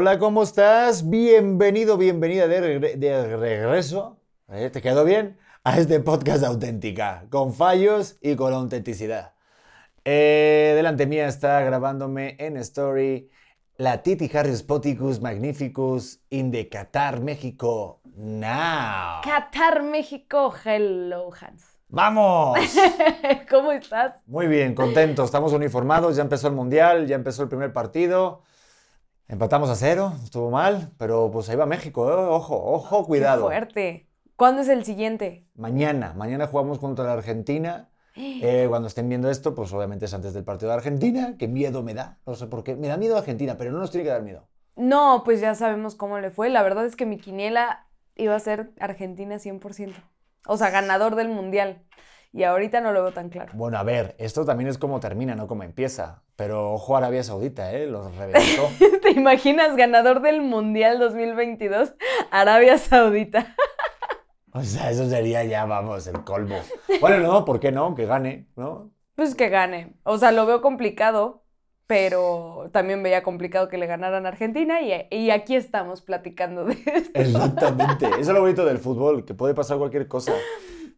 Hola, ¿cómo estás? Bienvenido, bienvenida de, regreso. ¿Eh? ¿Te quedó bien? A este podcast auténtica, con fallos y con autenticidad. Eh, delante mía está grabándome en Story la Titi Harris Poticus Magnificus in the Qatar, México, now. Qatar, México, hello, Hans. ¡Vamos! ¿Cómo estás? Muy bien, contento. Estamos uniformados, ya empezó el Mundial, ya empezó el primer partido. Empatamos a cero, estuvo mal, pero pues ahí va México, ¿eh? ojo, ojo, cuidado. Qué fuerte. ¿Cuándo es el siguiente? Mañana, mañana jugamos contra la Argentina. Eh, cuando estén viendo esto, pues obviamente es antes del partido de Argentina. Qué miedo me da, no sé por qué. Me da miedo Argentina, pero no nos tiene que dar miedo. No, pues ya sabemos cómo le fue. La verdad es que mi quiniela iba a ser Argentina 100%. O sea, ganador del Mundial y ahorita no lo veo tan claro. Bueno, a ver, esto también es como termina, no como empieza. Pero ojo Arabia Saudita, ¿eh? Los reventó. ¿Te imaginas ganador del Mundial 2022? Arabia Saudita. o sea, eso sería ya, vamos, el colmo. Bueno, no, ¿por qué no? Que gane, ¿no? Pues que gane. O sea, lo veo complicado, pero también veía complicado que le ganaran a Argentina y, y, aquí estamos platicando de esto. Exactamente. Eso es lo bonito del fútbol, que puede pasar cualquier cosa.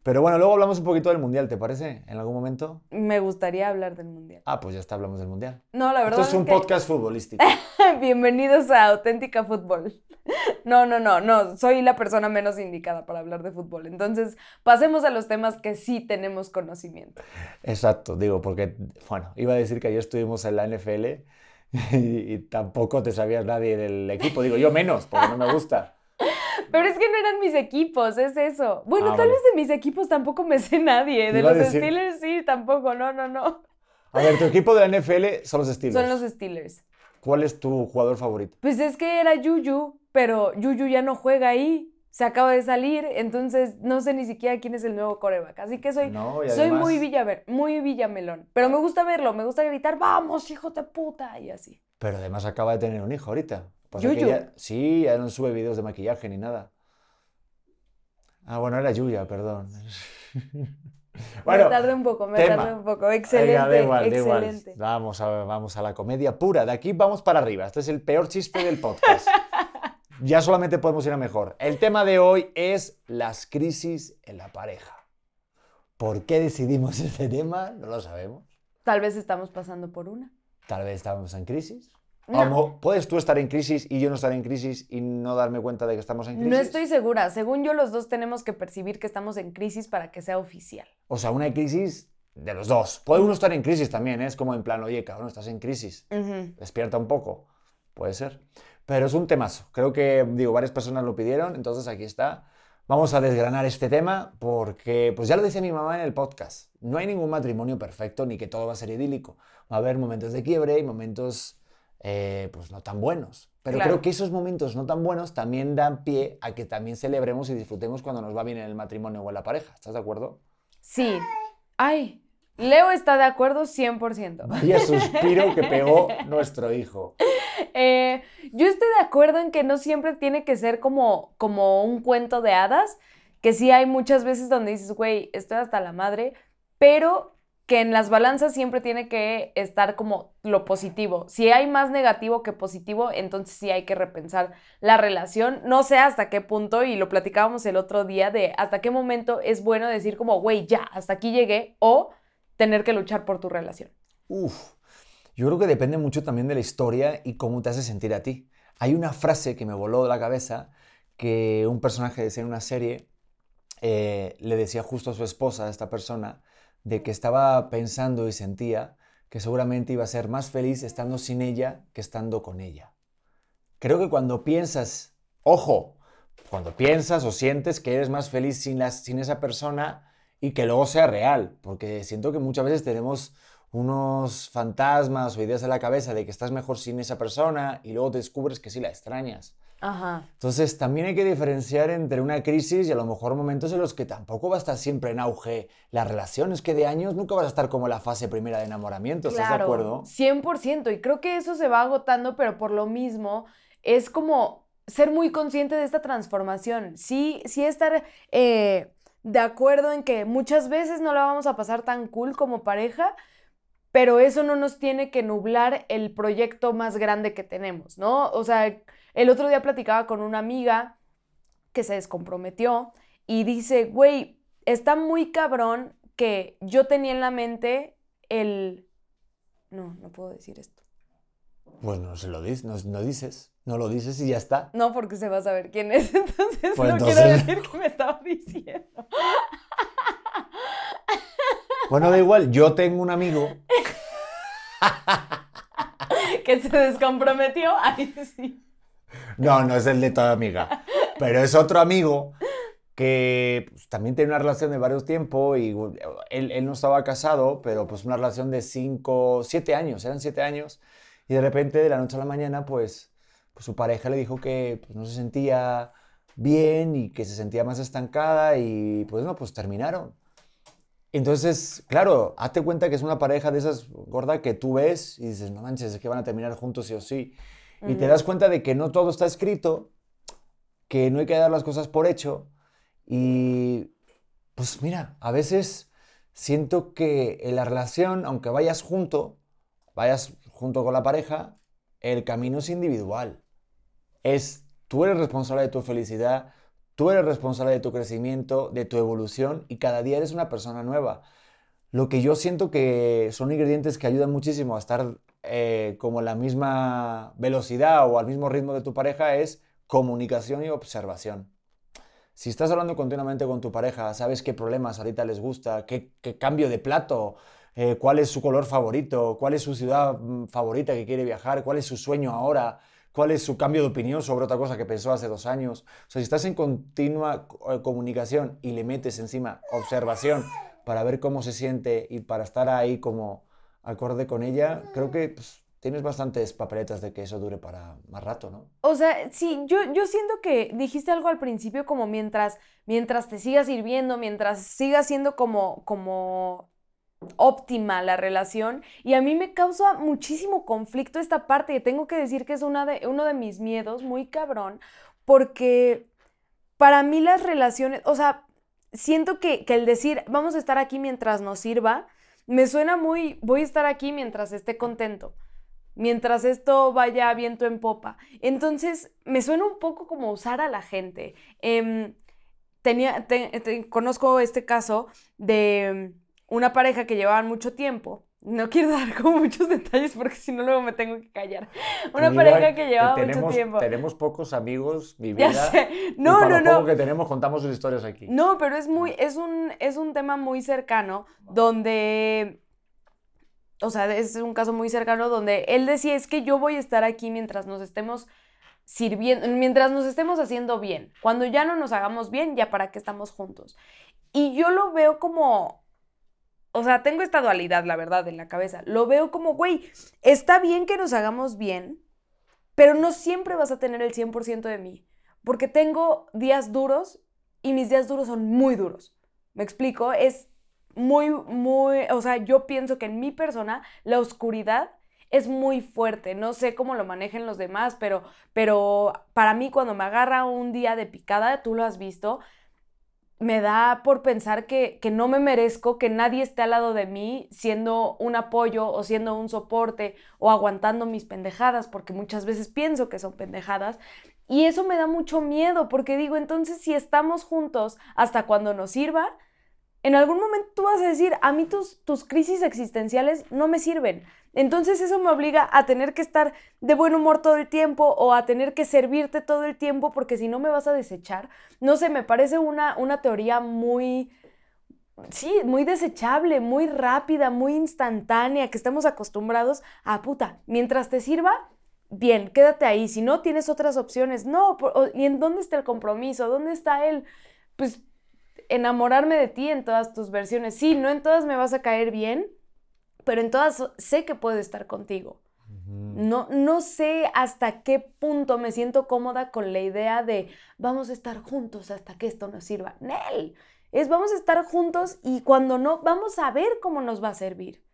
Pero bueno, luego hablamos un poquito del Mundial, ¿te parece? ¿En algún momento? Me gustaría hablar del Mundial. Ah, pues ya está, hablamos del Mundial. No, la verdad Esto es un podcast futbolístico. Bienvenidos a Auténtica Fútbol. No, no, no, no, soy la persona menos indicada para hablar de fútbol. Entonces, pasemos a los temas que sí tenemos conocimiento. Exacto, digo, porque, bueno, iba a decir que ayer estuvimos en la NFL y, y tampoco te sabías nadie del equipo. Digo, yo menos, porque no me gusta. Pero es que no eran mis equipos, es eso. Bueno, ah, tal vez de mis equipos tampoco me sé nadie. De los Steelers sí, tampoco, no, no, no. A ver, tu equipo de la NFL son los Steelers. Son los Steelers. ¿Cuál es tu jugador favorito? Pues es que era Yuyu, pero Yuyu ya no juega ahí. Se acaba de salir, entonces no sé ni siquiera quién es el nuevo coreback. Así que soy, soy muy, Villaver, muy Villamelón. Pero me gusta verlo, me gusta gritar, vamos, hijo de puta, y así. Pero además acaba de tener un hijo ahorita. Yuyu. sí, ya no sube videos de maquillaje ni nada. Ah, bueno, era Yuya, perdón. bueno, me tardé un poco, me tardé un poco. Excelente, excelente. Vamos, a, vamos a la comedia pura. De aquí vamos para arriba. Este es el peor chiste del podcast. ya solamente podemos ir a mejor. El tema de hoy es las crisis en la pareja. ¿Por qué decidimos este tema? No lo sabemos. Tal vez estamos pasando por una. Tal vez estamos en crisis puedes tú estar en crisis y yo no estar en crisis y no darme cuenta de que estamos en crisis. No estoy segura. Según yo, los dos tenemos que percibir que estamos en crisis para que sea oficial. O sea, una crisis de los dos. Puede uno estar en crisis también, ¿eh? es como en plan, oye, cabrón, estás en crisis. Despierta un poco. Puede ser. Pero es un temazo. Creo que, digo, varias personas lo pidieron, entonces aquí está. Vamos a desgranar este tema porque, pues ya lo dice mi mamá en el podcast, no hay ningún matrimonio perfecto ni que todo va a ser idílico. Va a haber momentos de quiebre y momentos eh, pues no tan buenos. Pero creo que esos momentos no tan buenos también dan pie a que también celebremos y disfrutemos cuando nos va bien en el matrimonio o en la pareja. ¿Estás de acuerdo? Sí. Ay, Leo está de acuerdo 100%. Vaya suspiro que pegó nuestro hijo. Eh, yo estoy de acuerdo en que no siempre tiene que ser como, como un cuento de hadas, que sí hay muchas veces donde dices, güey, estoy hasta la madre, pero que en las balanzas siempre tiene que estar como lo positivo. Si hay más negativo que positivo, entonces sí hay que repensar la relación. No sé hasta qué punto, y lo platicábamos el otro día, de hasta qué momento es bueno decir como, güey, ya, hasta aquí llegué, o tener que luchar por tu relación. Uf, yo creo que depende mucho también de la historia y cómo te hace sentir a ti. Hay una frase que me voló de la cabeza que un personaje decía en una serie, eh, le decía justo a su esposa, a esta persona, de que estaba pensando y sentía que seguramente iba a ser más feliz estando sin ella que estando con ella. Creo que cuando piensas, ojo, cuando piensas o sientes que eres más feliz sin, sin esa persona y que luego sea real, porque siento que muchas veces tenemos unos fantasmas o ideas en la cabeza de que estás mejor sin esa persona y luego descubres que sí la extrañas. Entonces también hay que diferenciar entre una crisis y a lo mejor momentos en los que tampoco va a estar siempre en auge la relación. Es que de años nunca vas a estar como la fase primera de enamoramiento, ¿estás de acuerdo? 100%. Y creo que eso se va agotando, pero por lo mismo es como ser muy consciente de esta transformación. Sí, sí estar eh, de acuerdo en que muchas veces no la vamos a pasar tan cool como pareja, pero eso no nos tiene que nublar el proyecto más grande que tenemos, ¿no? O sea, el otro día platicaba con una amiga que se descomprometió y dice, güey, está muy cabrón que yo tenía en la mente el... No, no puedo decir esto. Pues no se lo dices, no, no, dices, no lo dices y ya está. No, porque se va a saber quién es, entonces pues no quiero decir que me estaba diciendo. Bueno, da igual, yo tengo un amigo que se descomprometió, ahí sí. No, no es el de toda amiga, pero es otro amigo que pues, también tiene una relación de varios tiempos y él, él, no estaba casado, pero pues una relación de cinco, siete años, eran siete años, y de repente de la noche a la mañana pues, pues su pareja le dijo que pues, no se sentía bien y que se sentía más estancada y pues no, pues terminaron. Entonces, claro, hazte cuenta que es una pareja de esas gorda que tú ves y dices, no manches, es que van a terminar juntos sí o sí. Y te das cuenta de que no todo está escrito, que no hay que dar las cosas por hecho. Y pues mira, a veces siento que en la relación, aunque vayas junto, vayas junto con la pareja, el camino es individual. Es tú eres responsable de tu felicidad, Tú eres responsable de tu crecimiento, de tu evolución y cada día eres una persona nueva. Lo que yo siento que son ingredientes que ayudan muchísimo a estar eh, como a la misma velocidad o al mismo ritmo de tu pareja es comunicación y observación. Si estás hablando continuamente con tu pareja, sabes qué problemas ahorita les gusta, qué, cambio de plato, eh, cuál es su color favorito, cuál es su ciudad mm, favorita que quiere viajar, cuál es su sueño ahora, cuál es su cambio de opinión sobre otra cosa que pensó hace dos años. O sea, si estás en continua eh, comunicación y le metes encima observación para ver cómo se siente y para estar ahí como acorde con ella, creo que pues, tienes bastantes papeletas de que eso dure para más rato, ¿no? O sea, sí, yo, yo siento que dijiste algo al principio como mientras, mientras te sigas sirviendo, mientras sigas siendo como, como óptima la relación y a mí me causa muchísimo conflicto esta parte y tengo que decir que es una de, uno de mis miedos muy cabrón porque para mí las relaciones, o sea, siento que, que el decir vamos a estar aquí mientras nos sirva, me suena muy voy a estar aquí mientras esté contento mientras esto vaya viento en popa. Entonces, me suena un poco como usar a la gente. Em, tenía, conozco este caso de una pareja que llevaban mucho tiempo. No quiero dar como muchos detalles porque si no luego me tengo que callar. Una pareja que llevaba mucho tiempo. Tenemos pocos amigos, mi vida. No, no, no. poco que tenemos contamos sus historias aquí. No, pero es muy, es un, es un tema muy cercano donde, o sea, es un caso muy cercano donde él decía es que yo voy a estar aquí mientras nos estemos sirviendo, mientras nos estemos haciendo bien. Cuando ya no nos hagamos bien, ya para qué estamos juntos. Y yo lo veo como o sea, tengo esta dualidad, la verdad, en la cabeza. Lo veo como, güey, está bien que nos hagamos bien, pero no siempre vas a tener el 100% de mí. Porque tengo días duros y mis días duros son muy duros. ¿Me explico? Es muy, muy, o sea, yo pienso que en mi persona la oscuridad es muy fuerte. No sé cómo lo manejen los demás, pero, pero para mí cuando me agarra un día de picada, tú lo has visto, me da por pensar que, no me merezco que nadie esté al lado de mí siendo un apoyo o siendo un soporte o aguantando mis pendejadas, porque muchas veces pienso que son pendejadas. Y eso me da mucho miedo, porque digo, entonces si estamos juntos hasta cuando nos sirva, en algún momento tú vas a decir, a mí tus, tus crisis existenciales no me sirven. Entonces eso me obliga a tener que estar de buen humor todo el tiempo o a tener que servirte todo el tiempo porque si no me vas a desechar. No sé, me parece una, una teoría muy, sí, muy desechable, muy rápida, muy instantánea, que estamos acostumbrados a puta, mientras te sirva, bien, quédate ahí. Si no, tienes otras opciones. No, ¿y en dónde está el compromiso? ¿Dónde está él? Pues enamorarme de ti en todas tus versiones. Sí, no en todas me vas a caer bien, pero en todas sé que puedo estar contigo. No, no sé hasta qué punto me siento cómoda con la idea de vamos a estar juntos hasta que esto nos sirva. Nel, es vamos a estar juntos y cuando no, vamos a ver cómo nos va a servir.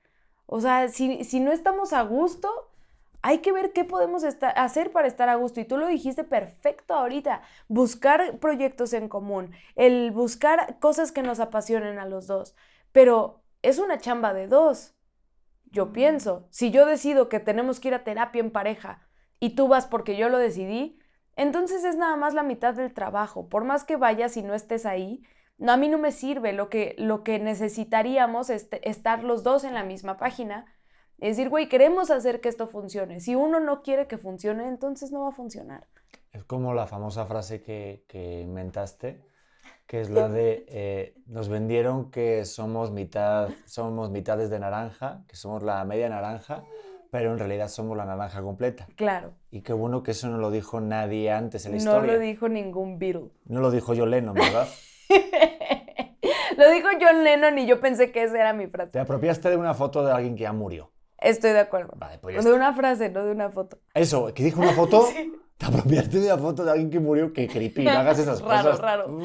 O sea, si, si no estamos a gusto, hay que ver qué podemos hacer para estar a gusto. Y tú lo dijiste perfecto ahorita. Buscar proyectos en común, el buscar cosas que nos apasionen a los dos. Pero es una chamba de dos yo pienso. Si yo decido que tenemos que ir a terapia en pareja y tú vas porque yo lo decidí, entonces es nada más la mitad del trabajo. Por más que vayas y no estés ahí, no, a mí no me sirve. Lo que, lo que necesitaríamos es estar los dos en la misma página. Es decir, güey, queremos hacer que esto funcione. Si uno no quiere que funcione, entonces no va a funcionar. Es como la famosa frase que, que inventaste, que es la de eh, nos vendieron que somos mitad, somos mitades de naranja, que somos la media naranja, pero en realidad somos la naranja completa. Claro. Y qué bueno que eso no lo dijo nadie antes en la historia. No lo dijo ningún Beatle. No lo dijo John Lennon, ¿verdad? lo dijo John Lennon y yo pensé que esa era mi frase. Te apropiaste de una foto de alguien que ya murió. Estoy de acuerdo. Vale, pues de una frase, no de una foto. Eso, que dijo una foto. sí. Te apropiaste de una foto de alguien que murió, que creepy, no hagas esas raro, cosas. Raro,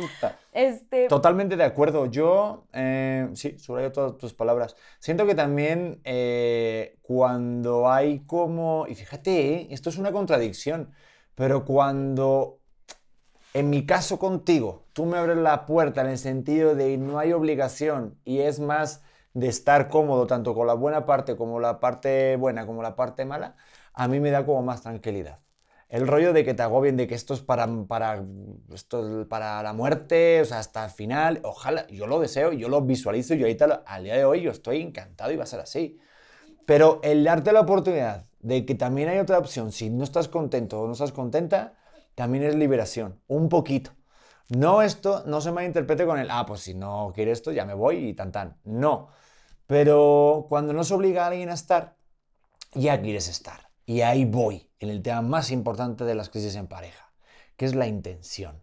Este... Totalmente de acuerdo. Yo, eh, sí, subrayo todas tus palabras. Siento que también eh, cuando hay como, y fíjate, eh, esto es una contradicción, pero cuando, en mi caso contigo, tú me abres la puerta en el sentido de no hay obligación y es más de estar cómodo tanto con la buena parte como la parte buena como la parte mala, a mí me da como más tranquilidad el rollo de que te agobien, de que esto es para, para, esto para la muerte, o sea, hasta el final. Ojalá, yo lo deseo, yo lo visualizo y ahorita al día de hoy yo estoy encantado y va a ser así. Pero el darte la oportunidad de que también hay otra opción, si no estás contento o no estás contenta, también es liberación, un poquito. No esto, no se malinterprete con el, ah, pues si no quiere esto, ya me voy y tan tan. No. Pero cuando no se obliga a alguien a estar, ya quieres estar. Y ahí voy, en el tema más importante de las crisis en pareja, que es la intención.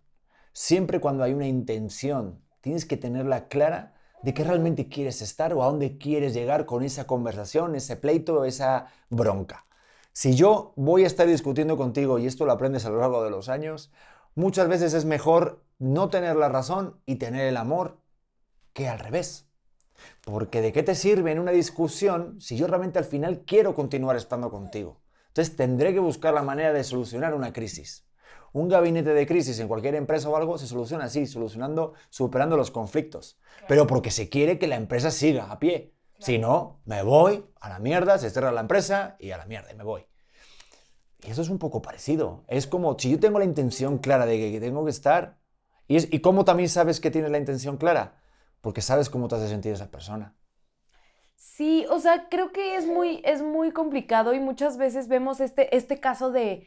Siempre cuando hay una intención, tienes que tenerla clara de qué realmente quieres estar o a dónde quieres llegar con esa conversación, ese pleito, esa bronca. Si yo voy a estar discutiendo contigo, y esto lo aprendes a lo largo de los años, muchas veces es mejor no tener la razón y tener el amor que al revés. Porque de qué te sirve en una discusión si yo realmente al final quiero continuar estando contigo. Entonces tendré que buscar la manera de solucionar una crisis. Un gabinete de crisis en cualquier empresa o algo se soluciona así, solucionando, superando los conflictos. Pero porque se quiere que la empresa siga a pie. Si no, me voy a la mierda, se cierra la empresa y a la mierda, y me voy. Y eso es un poco parecido. Es como si yo tengo la intención clara de que tengo que estar. ¿Y, es, ¿y cómo también sabes que tienes la intención clara? Porque sabes cómo te hace sentir esa persona. Sí, o sea, creo que es muy, es muy complicado y muchas veces vemos este, este caso de,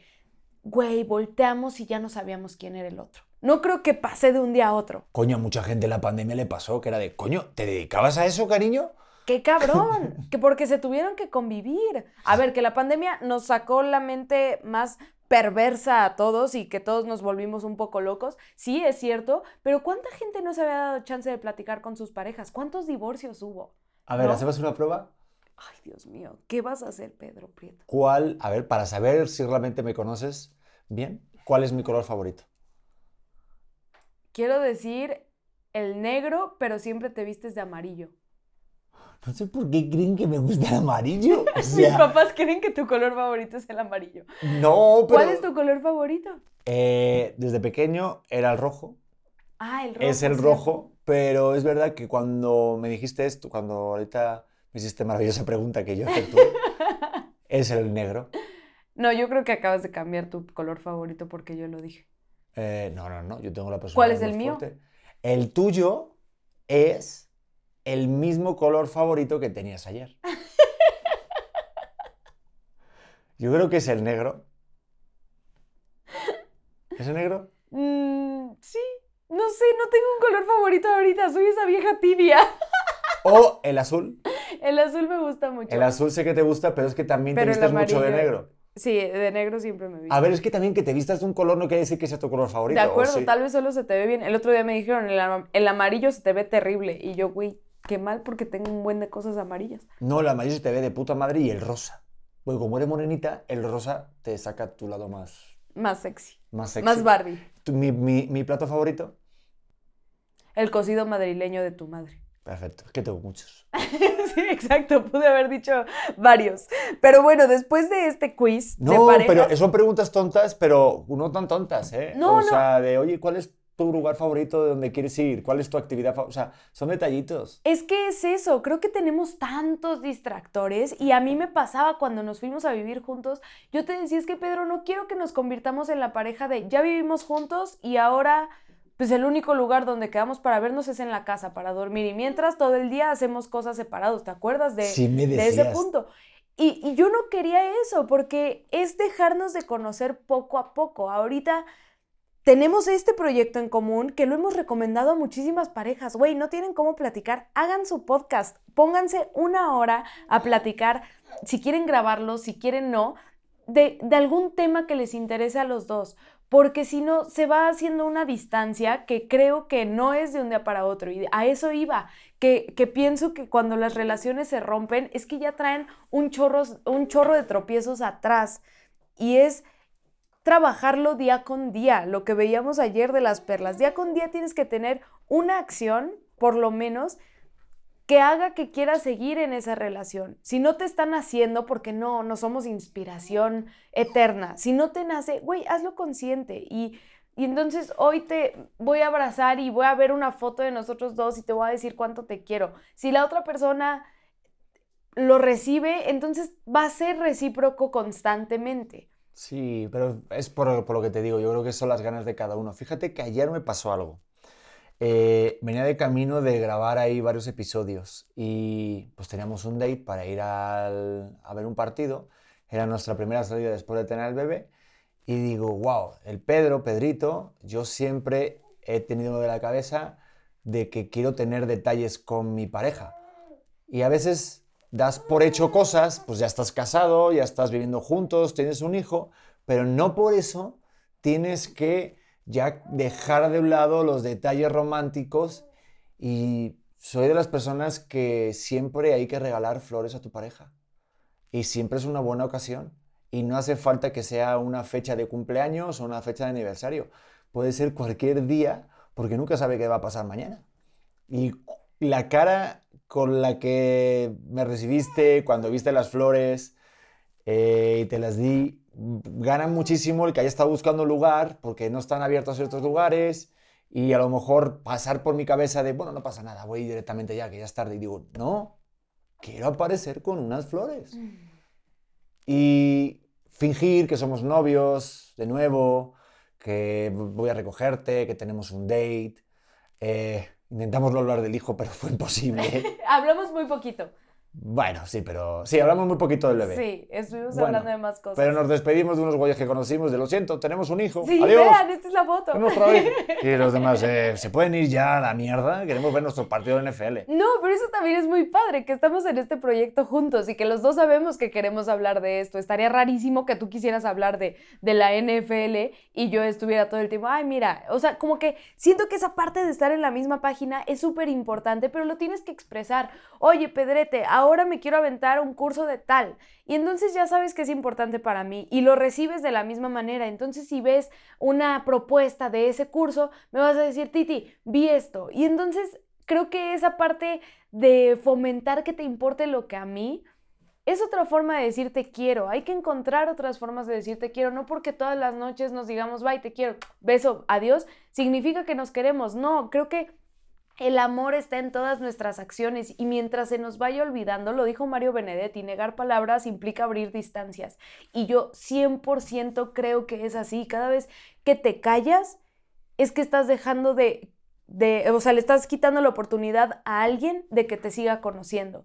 güey, volteamos y ya no sabíamos quién era el otro. No creo que pase de un día a otro. Coño, a mucha gente en la pandemia le pasó que era de, coño, ¿te dedicabas a eso, cariño? ¡Qué cabrón! que porque se tuvieron que convivir. A ver, que la pandemia nos sacó la mente más perversa a todos y que todos nos volvimos un poco locos. Sí, es cierto, pero ¿cuánta gente no se había dado chance de platicar con sus parejas? ¿Cuántos divorcios hubo? A ver, ¿hacemos una prueba? Ay, Dios mío, ¿qué vas a hacer, Pedro Prieto? ¿Cuál, a ver, para saber si realmente me conoces bien, cuál es mi color favorito? Quiero decir el negro, pero siempre te vistes de amarillo. No sé por qué creen que me gusta el amarillo. Mis papás creen que tu color favorito es el amarillo. No, pero... ¿Cuál es tu color favorito? Eh, desde pequeño era el rojo. Ah, el rojo. Es el rojo, pero es verdad que cuando me dijiste esto, cuando ahorita me hiciste maravillosa pregunta que yo tú, es el negro. No, yo creo que acabas de cambiar tu color favorito porque yo lo dije. Eh, no, no, no, yo tengo la persona. ¿Cuál es el mío? El tuyo es el mismo color favorito que tenías ayer. Yo creo que es el negro. ¿Es el negro? Mm, sí. No sé, no tengo un color favorito ahorita, soy esa vieja tibia. O el azul. El azul me gusta mucho. El azul sé que te gusta, pero es que también te vistas mucho de negro. Sí, de negro siempre me visto. A ver, es que también que te vistas de un color no quiere decir que sea tu color favorito. De acuerdo, tal vez solo se te ve bien. El otro día me dijeron, el, amarillo se te ve terrible. Y yo, güey, qué mal porque tengo un buen de cosas amarillas. No, el amarillo se te ve de puta madre y el rosa. Porque como eres morenita, el rosa te saca tu lado más... Más sexy. Más sexy. Más Barbie. mi, mi plato favorito? El cocido madrileño de tu madre. Perfecto, es que tengo muchos. sí, exacto, pude haber dicho varios. Pero bueno, después de este quiz no, de parejas... pero son preguntas tontas, pero no tan tontas, ¿eh? No, o sea, de, oye, ¿cuál es tu lugar favorito de donde quieres ir? ¿Cuál es tu actividad favorita? O sea, son detallitos. Es que es eso, creo que tenemos tantos distractores y a mí me pasaba cuando nos fuimos a vivir juntos, yo te decía, es que Pedro, no quiero que nos convirtamos en la pareja de ya vivimos juntos y ahora pues el único lugar donde quedamos para vernos es en la casa, para dormir y mientras todo el día hacemos cosas separados, ¿te acuerdas de, Sí, me de ese punto? Y, y yo no quería eso porque es dejarnos de conocer poco a poco. Ahorita tenemos este proyecto en común que lo hemos recomendado a muchísimas parejas. Güey, no tienen cómo platicar, hagan su podcast, pónganse una hora a platicar, si quieren grabarlo, si quieren no, de, de algún tema que les interese a los dos. Porque si no, se va haciendo una distancia que creo que no es de un día para otro. Y a eso iba, que, que pienso que cuando las relaciones se rompen es que ya traen un chorro, un chorro de tropiezos atrás. Y es trabajarlo día con día, lo que veíamos ayer de las perlas. Día con día tienes que tener una acción, por lo menos, que haga que quieras seguir en esa relación. Si no te están haciendo, porque no, no somos inspiración eterna. Si no te nace, güey, hazlo consciente. Y, y entonces hoy te voy a abrazar y voy a ver una foto de nosotros dos y te voy a decir cuánto te quiero. Si la otra persona lo recibe, entonces va a ser recíproco constantemente. Sí, pero es por, lo que te digo, yo creo que son las ganas de cada uno. Fíjate que ayer me pasó algo. Eh, venía de camino de grabar ahí varios episodios y pues teníamos un date para ir al- a ver un partido. Era nuestra primera salida después de tener el bebé y digo, wow, el Pedro, Pedrito, yo siempre he tenido de la cabeza de que quiero tener detalles con mi pareja. Y a veces das por hecho cosas, pues ya estás casado, ya estás viviendo juntos, tienes un hijo, pero no por eso tienes que ya dejar de un lado los detalles románticos y soy de las personas que siempre hay que regalar flores a tu pareja. Y siempre es una buena ocasión. Y no hace falta que sea una fecha de cumpleaños o una fecha de aniversario, puede ser cualquier día porque nunca sabe qué va a pasar mañana. Y la cara con la que me recibiste cuando viste las flores eh, y te las di, gana muchísimo el que haya estado buscando lugar porque no están abiertos ciertos lugares y a lo mejor pasar por mi cabeza de, bueno, no pasa nada, voy directamente ya, que ya es tarde. Y digo, no, quiero aparecer con unas flores. Y fingir que somos novios de nuevo, que voy a recogerte, que tenemos un date. Eh, intentamos no hablar del hijo, pero fue imposible. Hablamos muy poquito. Bueno, sí, pero sí, hablamos muy poquito del bebé. Sí, estuvimos Bueno, hablando de más cosas. Pero nos despedimos de unos güeyes que conocimos, de lo siento, tenemos un hijo. Sí, Adiós. vean, esta es la foto. Y los demás, eh, ¿se pueden ir ya a la mierda? Queremos ver nuestro partido de NFL. No, pero eso también es muy padre, que estamos en este proyecto juntos y que los dos sabemos que queremos hablar de esto. Estaría rarísimo que tú quisieras hablar de, de la NFL y yo estuviera todo el tiempo, ay, mira, o sea, como que siento que esa parte de estar en la misma página es súper importante, pero lo tienes que expresar. Oye, Pedrete, ahora me quiero aventar un curso de tal. Y entonces ya sabes que es importante para mí y lo recibes de la misma manera. Entonces si ves una propuesta de ese curso, me vas a decir, Titi, vi esto. Y entonces creo que esa parte de fomentar que te importe lo que a mí es otra forma de decir te quiero. Hay que encontrar otras formas de decir te quiero. No porque todas las noches nos digamos, bye, te quiero, beso, adiós, significa que nos queremos. No, creo que el amor está en todas nuestras acciones y mientras se nos vaya olvidando, lo dijo Mario Benedetti, negar palabras implica abrir distancias. Y yo 100% creo que es así. Cada vez que te callas, es que estás dejando de, de, o sea, le estás quitando la oportunidad a alguien de que te siga conociendo.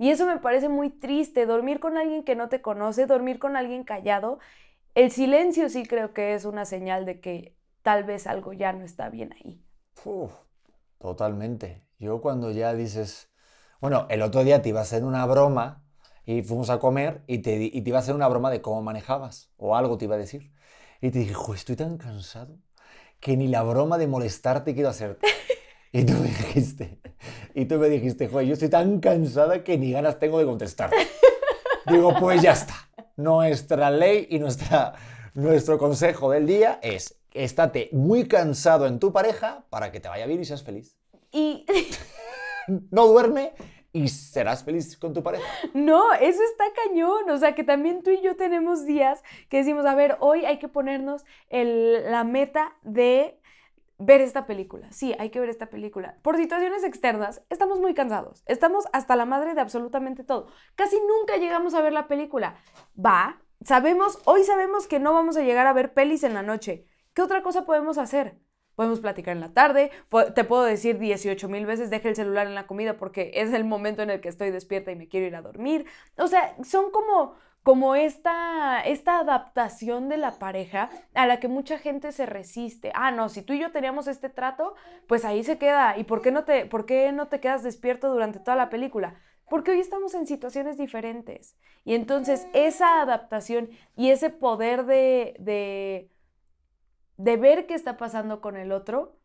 Y eso me parece muy triste, dormir con alguien que no te conoce, dormir con alguien callado. El silencio sí creo que es una señal de que tal vez algo ya no está bien ahí. Uf, totalmente. Yo cuando ya dices, bueno, el otro día te iba a hacer una broma y fuimos a comer y te, y te iba a hacer una broma de cómo manejabas o algo te iba a decir. Y te dije, jo, estoy tan cansado que ni la broma de molestarte quiero hacerte. Y tú me dijiste, y tú me dijiste, joder, yo estoy tan cansada que ni ganas tengo de contestar. Digo, pues ya está. Nuestra ley y nuestra, nuestro consejo del día es, estate muy cansado en tu pareja para que te vaya bien y seas feliz. Y No duerme y serás feliz con tu pareja. no, eso está cañón. O sea, que también tú y yo tenemos días que decimos, a ver, hoy hay que ponernos el- la meta de ver esta película. Sí, hay que ver esta película. Por situaciones externas, estamos muy cansados. Estamos hasta la madre de absolutamente todo. Casi nunca llegamos a ver la película. Va, sabemos, hoy sabemos que no vamos a llegar a ver pelis en la noche. ¿Qué otra cosa podemos hacer? Podemos platicar en la tarde, te puedo decir 18 mil veces, deja el celular en la comida porque es el momento en el que estoy despierta y me quiero ir a dormir. O sea, son como, como esta, esta adaptación de la pareja a la que mucha gente se resiste. Ah, no, si tú y yo teníamos este trato, pues ahí se queda. ¿Y por qué no te, por qué no te quedas despierto durante toda la película? Porque hoy estamos en situaciones diferentes. Y entonces esa adaptación y ese poder de, de, de ver qué está pasando con el otro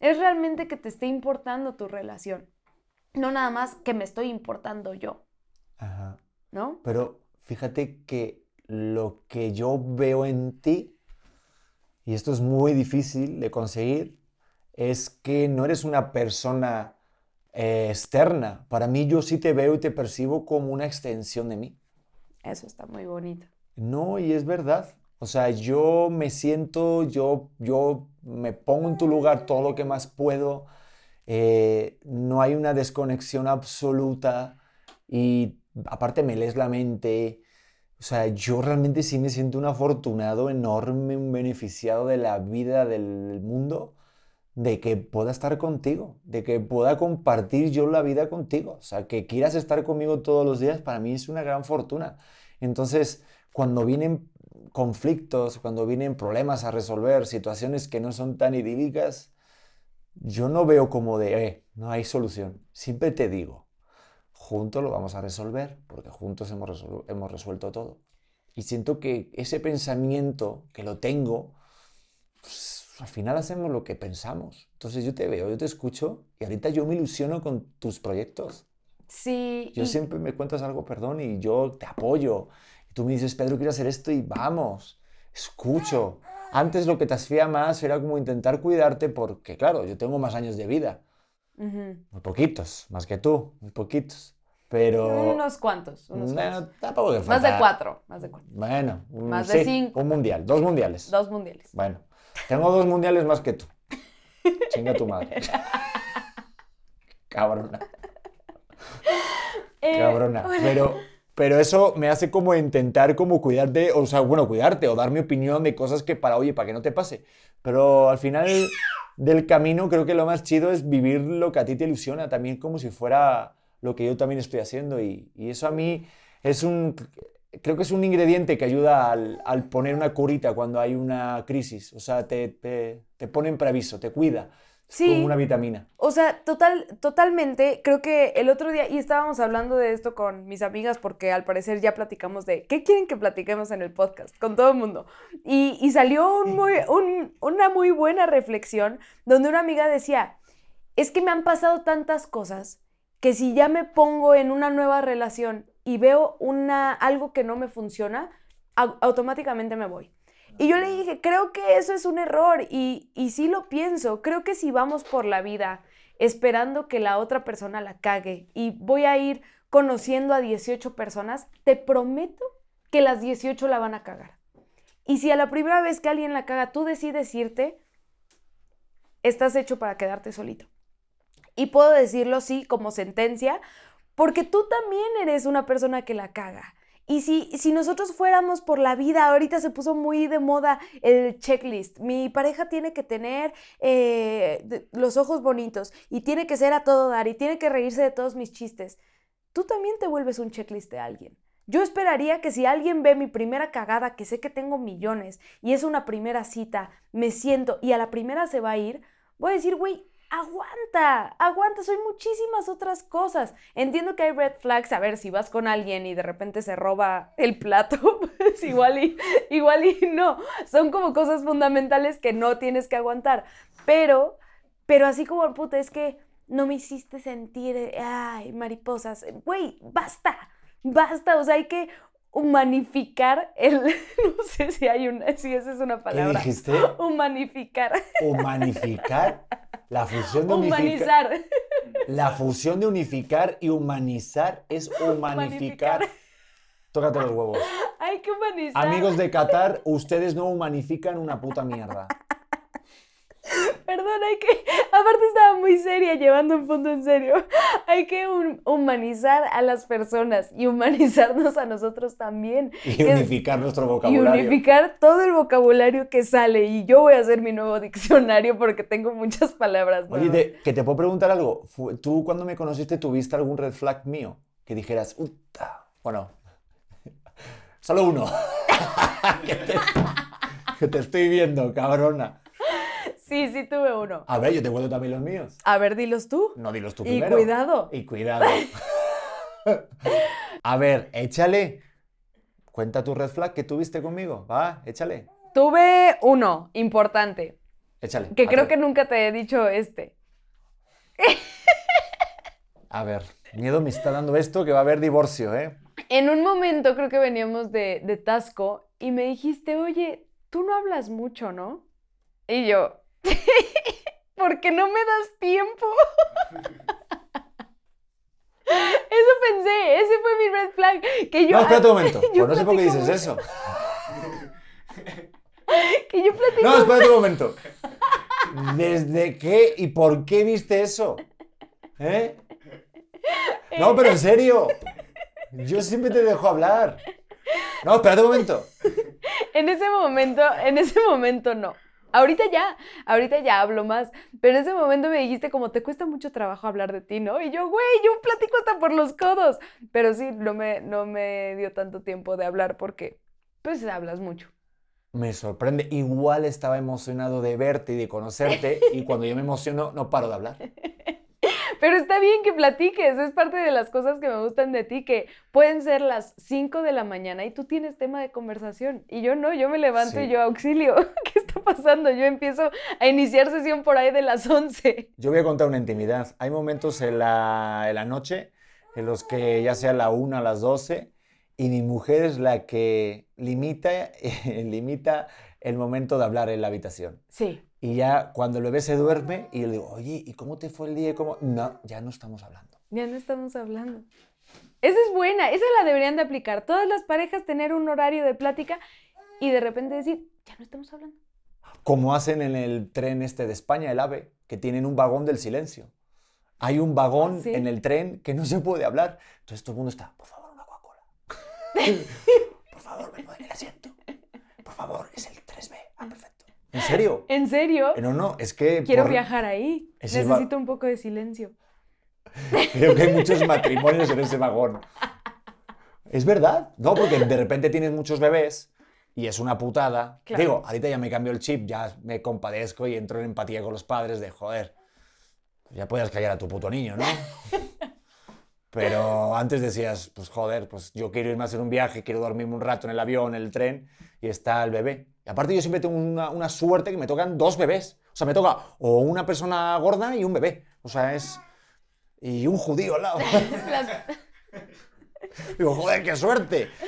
es realmente que te esté importando tu relación. No nada más que me estoy importando yo, Ajá. ¿no? Pero fíjate que lo que yo veo en ti, y esto es muy difícil de conseguir, es que no eres una persona eh, externa. Para mí yo sí te veo y te percibo como una extensión de mí. Eso está muy bonito. No, y es verdad. O sea, yo me siento, yo, yo me pongo en tu lugar todo lo que más puedo. eh, no hay una desconexión absoluta y aparte me lees la mente. O sea, yo realmente sí me siento un afortunado enorme, un beneficiado de la vida del mundo, de que pueda estar contigo, de que pueda compartir yo la vida contigo. O sea, que quieras estar conmigo todos los días, para mí es una gran fortuna. Entonces, cuando vienen conflictos, cuando vienen problemas a resolver, situaciones que no son tan idílicas, yo no veo como de, eh, no hay solución. Siempre te digo, juntos lo vamos a resolver, porque juntos hemos, resol- hemos resuelto todo. Y siento que ese pensamiento que lo tengo, pues, al final hacemos lo que pensamos. Entonces yo te veo, yo te escucho y ahorita yo me ilusiono con tus proyectos. Sí. Yo y- siempre me cuentas algo, perdón, y yo te apoyo. Y tú me dices, Pedro, quiero hacer esto y vamos, escucho. Antes lo que te hacía más era como intentar cuidarte porque, claro, yo tengo más años de vida. Muy poquitos, más que tú, muy poquitos. Pero... Unos cuantos, unos cuantos. tampoco Más de cuatro, más de cuatro. Bueno, un- Más de sí, cinco. Un mundial, dos mundiales. Dos mundiales. Bueno, tengo dos mundiales más que tú. Chinga tu madre. Cabrona. Eh, Cabrona. Pero, pero eso me hace como intentar como cuidarte, o sea, bueno, cuidarte o dar mi opinión de cosas que para, oye, para que no te pase. Pero al final del camino creo que lo más chido es vivir lo que a ti te ilusiona, también como si fuera lo que yo también estoy haciendo. Y, y eso a mí es un, creo que es un ingrediente que ayuda al, al poner una curita cuando hay una crisis. O sea, te, te, te pone en preaviso, te cuida. Sí. como una vitamina. O sea, total, totalmente. Creo que el otro día, y estábamos hablando de esto con mis amigas, porque al parecer ya platicamos de qué quieren que platiquemos en el podcast, con todo el mundo. Y, y salió un muy, un- una muy buena reflexión donde una amiga decía, es que me han pasado tantas cosas que si ya me pongo en una nueva relación y veo una, algo que no me funciona, au- automáticamente me voy. Y yo le dije, creo que eso es un error y, y sí lo pienso. Creo que si vamos por la vida esperando que la otra persona la cague y voy a ir conociendo a 18 personas, te prometo que las 18 la van a cagar. Y si a la primera vez que alguien la caga tú decides irte, estás hecho para quedarte solito. Y puedo decirlo sí como sentencia, porque tú también eres una persona que la caga. Y si, si nosotros fuéramos por la vida, ahorita se puso muy de moda el checklist. Mi pareja tiene que tener eh, los ojos bonitos y tiene que ser a todo dar y tiene que reírse de todos mis chistes. Tú también te vuelves un checklist de alguien. Yo esperaría que si alguien ve mi primera cagada, que sé que tengo millones y es una primera cita, me siento y a la primera se va a ir, voy a decir, güey, aguanta, aguanta, soy muchísimas otras cosas. Entiendo que hay red flags, a ver, si vas con alguien y de repente se roba el plato, pues igual y, igual y no. Son como cosas fundamentales que no tienes que aguantar. Pero, pero así como, puta, es que no me hiciste sentir, eh, ay, mariposas. Güey, basta, basta, o sea, hay que humanificar el, no sé si hay una, si esa es una ¿Qué palabra. dijiste? Humanificar. Humanificar. La fusión de unificar. Humanizar. La fusión de unificar y humanizar es humanificar. Tócate los huevos. Hay que humanizar. Amigos de Qatar, ustedes no humanifican una puta mierda. Perdón, hay que. Aparte estaba muy seria, llevando un punto en serio. Hay que hum- humanizar a las personas y humanizarnos a nosotros también. Y unificar nuestro y vocabulario. unificar todo el vocabulario que sale. Y yo voy a hacer mi nuevo diccionario porque tengo muchas palabras. Oye, te- que te puedo preguntar algo. ¿Tú cuando me conociste tuviste algún red flag mío? Que dijeras, "Uta". Bueno, solo uno. que, te, que te estoy viendo, cabrona. Sí, sí tuve uno. A ver, yo te cuento también los míos. A ver, dilos tú. No dilos tú Y primero. cuidado. Y cuidado. A ver, échale. Cuenta tu red flag que tuviste conmigo. Va, échale. Tuve uno importante. Échale. Que creo ver. que nunca te he dicho este. A ver, miedo me está dando esto que va a haber divorcio, ¿eh? En un momento creo que veníamos de, de Tasco y me dijiste, oye, tú no hablas mucho, ¿no? Y yo, porque no me das tiempo. Eso pensé, ese fue mi red flag. Que yo, No, espérate un momento. Pues no sé por qué dices mucho, eso. Que yo platico. No, espérate un momento. ¿Desde qué y por qué viste eso? ¿Eh? No, pero en serio. Yo siempre te dejo hablar. No, espérate un momento. En ese momento, en ese momento no. Ahorita ya, ahorita ya hablo más, pero en ese momento me dijiste como te cuesta mucho trabajo hablar de ti, ¿no? Y yo, güey, yo platico hasta por los codos. Pero sí, no me, no me dio tanto tiempo de hablar porque, pues, hablas mucho. Me sorprende. Igual estaba emocionado de verte y de conocerte y cuando yo me emociono no paro de hablar. Pero está bien que platiques, es parte de las cosas que me gustan de ti, que pueden ser las 5 de la mañana y tú tienes tema de conversación. Y yo no, yo me levanto Sí. y yo auxilio. ¿Qué está pasando? Yo empiezo a iniciar sesión por ahí de las 11. Yo voy a contar una intimidad. Hay momentos en la, en la noche en los que ya sea la 1 a las 12 y mi mujer es la que limita, limita el momento de hablar en la habitación. Sí. Y ya cuando el bebé se duerme y yo le digo, oye, ¿y cómo te fue el día? ¿Cómo? No, ya no estamos hablando. Ya no estamos hablando. Esa es buena, esa la deberían de aplicar. Todas las parejas tener un horario de plática y de repente decir, ya no estamos hablando. Como hacen en el tren este de España, el AVE, que tienen un vagón del silencio. Hay un vagón ¿Ah, sí? en el tren que no se puede hablar. Entonces todo el mundo está, por favor, una Coca-Cola. por favor, me mueve el asiento. Por favor, es el 3B. Ah, perfecto. ¿En serio? ¿En serio? Eh, No, no, es que... Quiero por- viajar ahí. Ese va- Necesito un poco de silencio. Creo que hay muchos matrimonios en ese vagón. Es verdad, ¿no? Porque de repente tienes muchos bebés y es una putada. Claro. Digo, ahorita ya me cambio el chip, ya me compadezco y entro en empatía con los padres de, joder, ya puedes callar a tu puto niño, ¿no? Pero antes decías, pues joder, pues yo quiero irme a hacer un viaje, quiero dormirme un rato en el avión, en el tren, y está el bebé. Y aparte yo siempre tengo una, una suerte que me tocan dos bebés. O sea, me toca o una persona gorda y un bebé. O sea, es... Y un judío al lado. Digo, joder, qué suerte.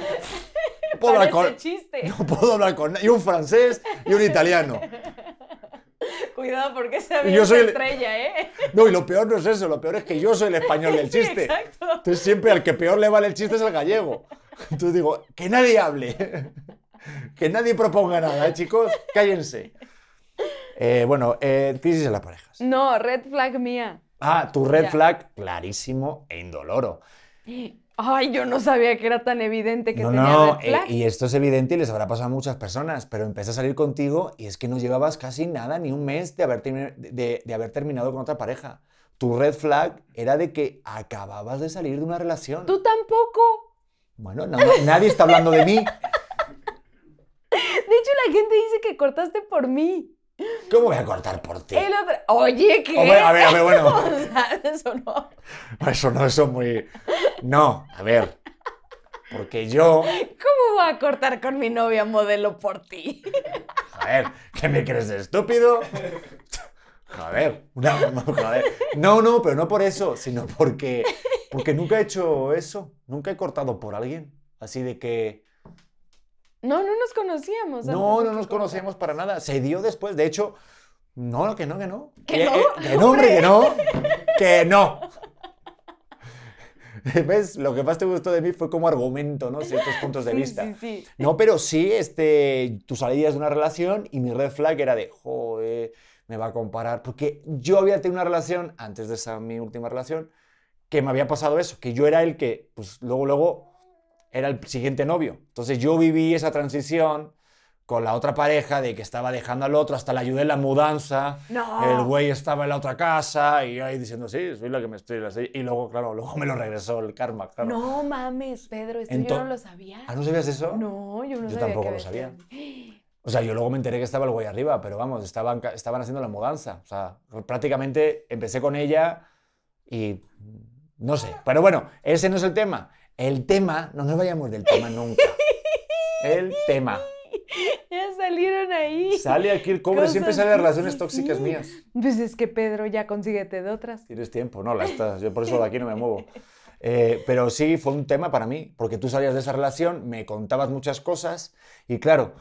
No puedo hablar con, chiste. no puedo hablar con y un francés y un italiano. Cuidado porque Y yo soy el- estrella, ¿eh? No, y lo peor no es eso, lo peor es que yo soy el español del Sí, chiste. exacto. Entonces siempre al que peor le vale el chiste es el gallego. Entonces digo, que nadie hable. Que nadie proponga nada, ¿eh, chicos? Cállense. Eh, bueno, eh, crisis en las parejas. No, red flag mía. Ah, tu red Ya. flag, clarísimo e indoloro. Ay, yo no sabía que era tan evidente que no, tenía no, red eh, flag. y esto es evidente y les habrá pasado a muchas personas, pero empecé a salir contigo y es que no llevabas casi nada, ni un mes de haber, termi- de, de haber terminado con otra pareja. Tu red flag era de que acababas de salir de una relación. Tú tampoco. Bueno, no- nadie está hablando de mí. De hecho, la gente dice que cortaste por mí. ¿Cómo voy a cortar por ti? El otro, oye, ¿qué? Hombre, a ver, a ver, bueno. O sea, eso no. Eso no, eso muy... No, a ver. Porque yo... ¿Cómo voy a cortar con mi novia modelo por ti? Joder, ¿qué me crees de estúpido? Joder, una- joder. No, no, pero no por eso, sino porque, porque nunca he hecho eso. Nunca he cortado por alguien. Así de que... No, no nos conocíamos. No, no nos conocemos para nada. Se dio después. De hecho, no, que no, que no. ¿Que no? eh, que no, hombre, que no. Que no. ¿Ves? Lo que más te gustó de mí fue como argumento, ¿no? Ciertos puntos de Sí, vista. Sí, sí. No, pero sí, este, tú salías de una relación y mi red flag era de, joder, me va a comparar. Porque yo había tenido una relación, antes de esa mi última relación, que me había pasado eso, que yo era el que, pues luego, luego, era el siguiente novio. Entonces yo viví esa transición con la otra pareja de que estaba dejando al otro, hasta le ayudé en la mudanza. No. El güey estaba en la otra casa y yo ahí diciendo, sí, soy la que me estoy... Y luego, claro, luego me lo regresó el karma, claro. No mames, Pedro, esto yo no lo sabía. ¿Ah, no sabías eso? No, yo no Yo sabía tampoco que lo sabía. O sea, yo luego me enteré que estaba el güey arriba, pero vamos, estaban, estaban haciendo la mudanza. O sea, prácticamente empecé con ella y no sé. Pero bueno, ese no es el tema. El tema, no nos vayamos del tema nunca. El tema. Ya salieron ahí. Sale aquí el cobre, siempre sale de relaciones tóxicas mías. Pues es que Pedro, ya consíguete de otras. Tienes tiempo, no, la estás. Yo por eso de aquí no me muevo. Eh, pero sí, fue un tema para mí, porque tú salías de esa relación, me contabas muchas cosas y claro,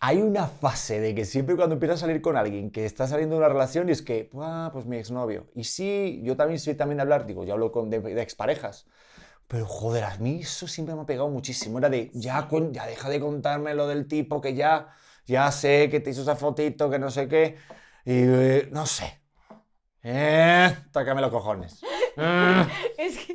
hay una fase de que siempre cuando empiezas a salir con alguien que está saliendo de una relación y es que, ah, pues mi exnovio. Y sí, yo también soy también de hablar, digo, yo hablo con, de, de exparejas. Pero joder, a mí eso siempre me ha pegado muchísimo. Era de, ya, con- ya deja de contarme lo del tipo que ya, ya sé que te hizo esa fotito, que no sé qué. Y eh, no sé. Eh, tócame los cojones. Mm. Es que,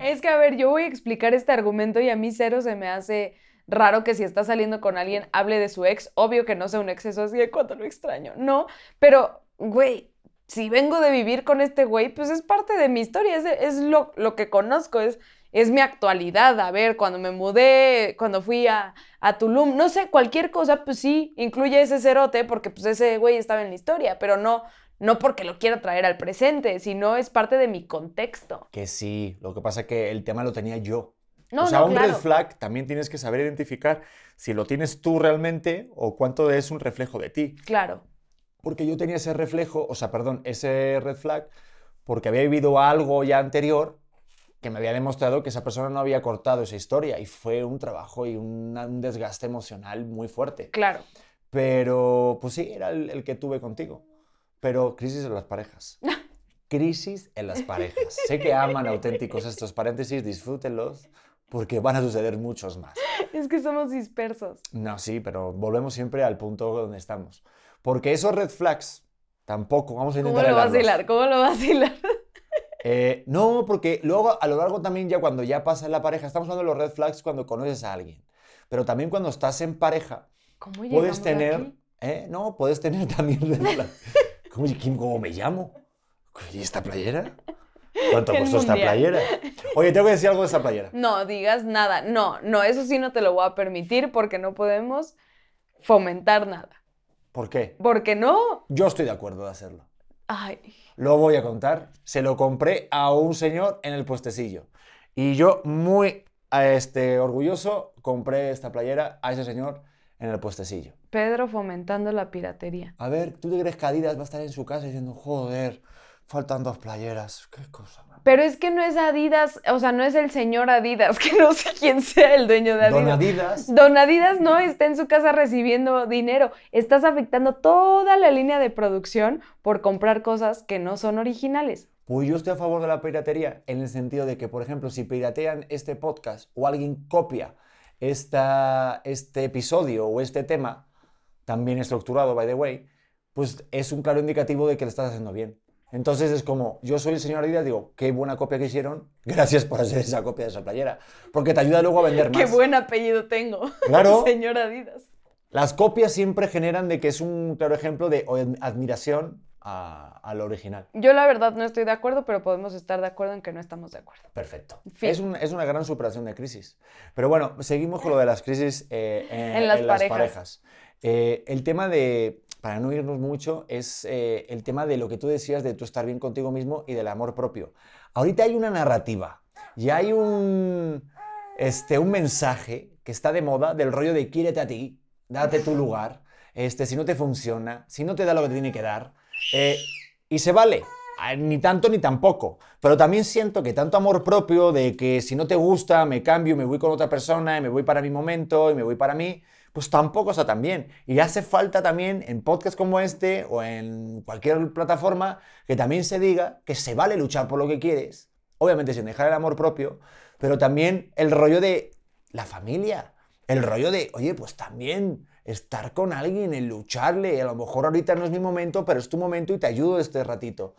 es que, a ver, yo voy a explicar este argumento y a mí cero se me hace raro que si está saliendo con alguien hable de su ex. Obvio que no sea un exceso así de cuánto lo extraño. No, pero, güey, si vengo de vivir con este güey, pues es parte de mi historia, es, es lo, lo que conozco, es, es mi actualidad. A ver, cuando me mudé, cuando fui a, a Tulum, no sé, cualquier cosa, pues sí, incluye ese cerote porque pues ese güey estaba en la historia, pero no, no porque lo quiera traer al presente, sino es parte de mi contexto. Que sí, lo que pasa es que el tema lo tenía yo. No, o sea, no, un claro. red flag también tienes que saber identificar si lo tienes tú realmente o cuánto es un reflejo de ti. Claro. Porque yo tenía ese reflejo, o sea, perdón, ese red flag, porque había vivido algo ya anterior que me había demostrado que esa persona no había cortado esa historia y fue un trabajo y un, un desgaste emocional muy fuerte. Claro. Pero, pues sí, era el, el que tuve contigo. Pero crisis en las parejas. Crisis en las parejas. Sé que aman auténticos estos paréntesis, disfrútenlos, porque van a suceder muchos más. Es que somos dispersos. No, sí, pero volvemos siempre al punto donde estamos. Porque esos red flags tampoco, vamos a ¿Cómo intentar lo vas a hilar? ¿Cómo lo vas a hilar? Eh, no, porque luego a lo largo también ya cuando ya pasa en la pareja, estamos hablando de los red flags cuando conoces a alguien, pero también cuando estás en pareja, ¿Cómo puedes tener, aquí? ¿eh? No, puedes tener también red flags. ¿Cómo, Kim, cómo me llamo? ¿Y esta playera? ¿Cuánto costó esta playera? Oye, tengo que decir algo de esta playera. No digas nada. No, no, eso sí no te lo voy a permitir porque no podemos fomentar nada. ¿Por qué? Porque no. Yo estoy de acuerdo de hacerlo. Ay, Lo voy a contar. Se lo compré a un señor en el puestecillo. Y yo, muy este, orgulloso, compré esta playera a ese señor en el puestecillo. Pedro fomentando la piratería. A ver, ¿tú te crees que Adidas va a estar en su casa diciendo, joder, faltan dos playeras? Qué cosa. Pero es que no es Adidas, o sea, no es el señor Adidas, que no sé quién sea el dueño de Adidas. Don Adidas. Don Adidas no está en su casa recibiendo dinero. Estás afectando toda la línea de producción por comprar cosas que no son originales. Pues yo estoy a favor de la piratería en el sentido de que, por ejemplo, si piratean este podcast o alguien copia esta, este episodio o este tema, también estructurado, by the way, pues es un claro indicativo de que lo estás haciendo bien. Entonces es como, yo soy el señor Adidas, digo, qué buena copia que hicieron, gracias por hacer esa copia de esa playera, porque te ayuda luego a vender más. Qué buen apellido tengo. Claro. señor Adidas. Las copias siempre generan de que es un claro ejemplo de admiración a, a lo original. Yo la verdad no estoy de acuerdo, pero podemos estar de acuerdo en que no estamos de acuerdo. Perfecto. Fin. Es, un- es una gran superación de crisis. Pero bueno, seguimos con lo de las crisis eh, en, En las parejas. Eh, el tema de... para no irnos mucho, es eh, el tema de lo que tú decías de tú estar bien contigo mismo y del amor propio. Ahorita hay una narrativa y hay un, este, un mensaje que está de moda del rollo de quiérete a ti, date tu lugar, este, si no te funciona, si no te da lo que te tiene que dar, eh, y se vale. Ah, Ni tanto ni tampoco. Pero también siento que tanto amor propio de que si no te gusta, me cambio, me voy con otra persona, y me voy para mi momento y me voy para mí, pues tampoco está tan bien. Y hace falta también en podcasts como este o en cualquier plataforma que también se diga que se vale luchar por lo que quieres, obviamente sin dejar el amor propio, pero también el rollo de la familia, el rollo de, oye, pues también estar con alguien, el lucharle, a lo mejor ahorita no es mi momento, pero es tu momento y te ayudo este ratito.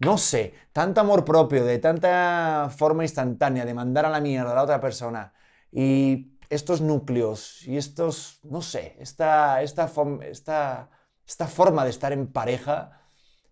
No sé, tanto amor propio, de tanta forma instantánea de mandar a la mierda a la otra persona y estos núcleos y estos, no sé, esta, esta, esta, esta forma de estar en pareja,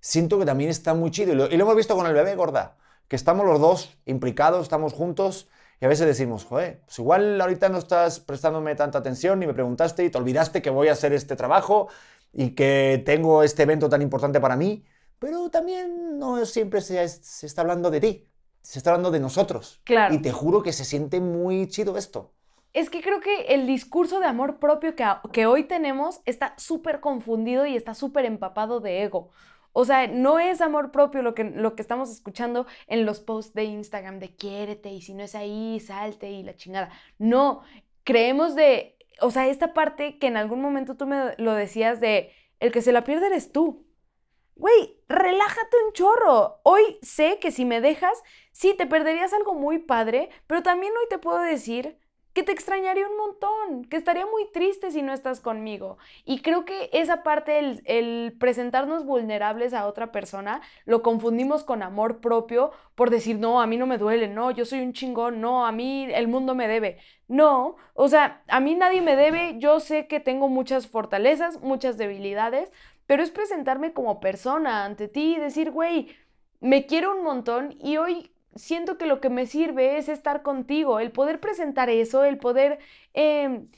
siento que también está muy chido. Y lo, y lo hemos visto con el bebé, gorda, que estamos los dos implicados, estamos juntos y a veces decimos, joder, pues igual ahorita no estás prestándome tanta atención ni me preguntaste y te olvidaste que voy a hacer este trabajo y que tengo este evento tan importante para mí, pero también no siempre se, se está hablando de ti, se está hablando de nosotros. Claro. Y te juro que se siente muy chido esto. Es que creo que el discurso de amor propio que, que hoy tenemos está súper confundido y está súper empapado de ego. O sea, no es amor propio lo que, lo que estamos escuchando en los posts de Instagram de quiérete y si no es ahí, salte y la chingada. No, creemos de, o sea, esta parte que en algún momento tú me lo decías de el que se la pierde eres tú. Güey, relájate un chorro. Hoy sé que si me dejas, sí, te perderías algo muy padre, pero también hoy te puedo decir que te extrañaría un montón, que estaría muy triste si no estás conmigo. Y creo que esa parte, el, presentarnos vulnerables a otra persona, lo confundimos con amor propio por decir, no, a mí no me duele, no, yo soy un chingón, no, a mí el mundo me debe. No, o sea, a mí nadie me debe, yo sé que tengo muchas fortalezas, muchas debilidades, pero es presentarme como persona ante ti y decir, güey, me quiero un montón y hoy siento que lo que me sirve es estar contigo, el poder presentar eso, el poder em,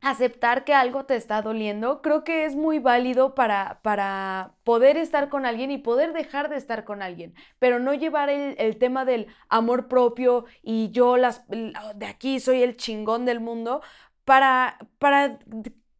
aceptar que algo te está doliendo, creo que es muy válido para, para poder estar con alguien y poder dejar de estar con alguien, pero no llevar el, el tema del amor propio y yo las, de aquí soy el chingón del mundo para, para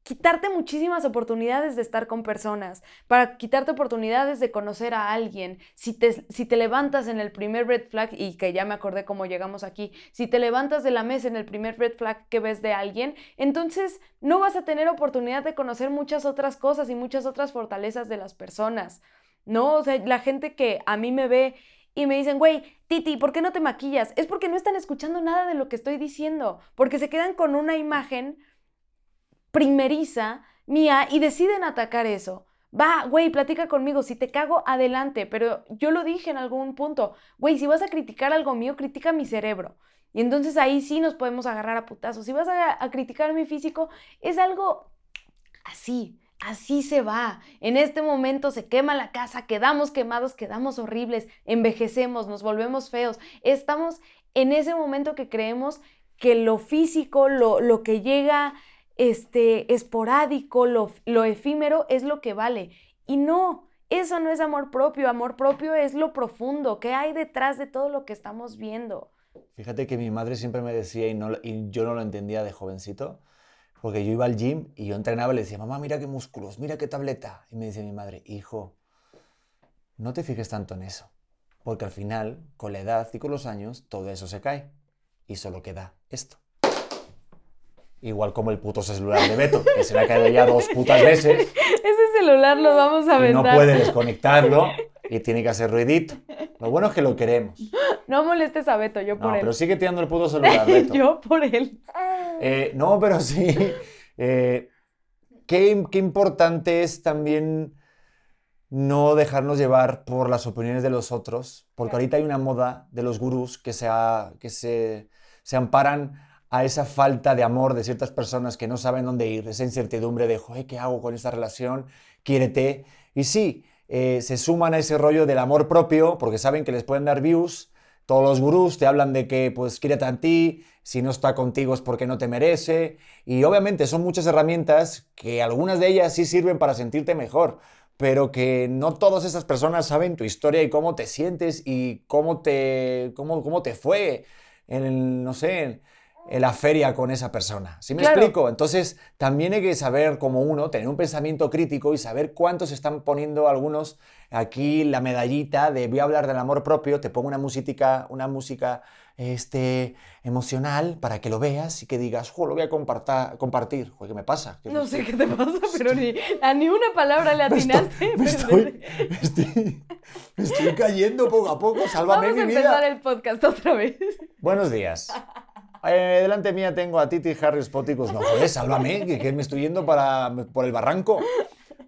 quitarte muchísimas oportunidades de estar con personas, para quitarte oportunidades de conocer a alguien. Si te, si te levantas en el primer red flag, y que ya me acordé cómo llegamos aquí, si te levantas de la mesa en el primer red flag que ves de alguien, entonces no vas a tener oportunidad de conocer muchas otras cosas y muchas otras fortalezas de las personas. ¿No? O sea, la gente que a mí me ve y me dicen, güey, Titi, ¿por qué no te maquillas? Es porque no están escuchando nada de lo que estoy diciendo, porque se quedan con una imagen primeriza mía y deciden atacar eso. Va, güey, platica conmigo, si te cago, adelante, pero yo lo dije en algún punto, güey, si vas a criticar algo mío, critica mi cerebro. Y entonces ahí sí nos podemos agarrar a putazos. Si vas a, a criticar mi físico, es algo así, así se va. En este momento se quema la casa, quedamos quemados, quedamos horribles, envejecemos, nos volvemos feos. Estamos en ese momento que creemos que lo físico, lo, lo que llega este, esporádico, lo, lo efímero es lo que vale. Y no, eso no es amor propio. Amor propio es lo profundo, que hay detrás de todo lo que estamos viendo. Fíjate que mi madre siempre me decía y, y yo no lo entendía de jovencito, porque yo iba al gym y yo entrenaba y le decía, mamá, mira qué músculos, mira qué tableta. Y me decía mi madre, hijo, no te fijes tanto en eso, porque al final, con la edad y con los años, todo eso se cae y solo queda esto. Igual como el puto celular de Beto, que se le ha caído ya dos putas veces Ese celular lo vamos a y no puede desconectarlo y tiene que hacer ruidito. Lo bueno es que lo queremos. No molestes a Beto, yo por No, él. pero sigue tirando el puto celular, Beto. yo por él. Eh, no, pero sí. eh, qué, qué importante es también no dejarnos llevar por las opiniones de los otros, porque ahorita hay una moda de los gurús que, se, ha- que se, se amparan a esa falta de amor de ciertas personas que no saben dónde ir, esa incertidumbre de, joder, ¿qué hago con esta relación? Quiérete. Y sí, eh, se suman a ese rollo del amor propio porque saben que les pueden dar views, Todos los gurús te hablan de que, pues, quiérete a ti, si no está contigo es porque no te merece. Y obviamente son muchas herramientas que algunas de ellas sí sirven para sentirte mejor, pero que no todas esas personas saben tu historia y cómo te sientes y cómo te, cómo, cómo te fue en, no sé, la feria con esa persona. ¿Sí me Claro. explico? Entonces, también hay que saber como uno, tener un pensamiento crítico y saber cuántos están poniendo algunos aquí la medallita de voy a hablar del amor propio, te pongo una música, una música este, emocional para que lo veas y que digas, jo, lo voy a compartir. ¿qué me pasa? Que No sé qué te pasa, pero ni, a ni una palabra le atinaste. me estoy, me estoy- me estoy cayendo poco a poco, sálvame Vamos a empezar el podcast otra vez. Buenos días. Eh, delante mía tengo a Titi Harry Spotticus. No, joder, sálvame, que, que me estoy yendo para, por el barranco.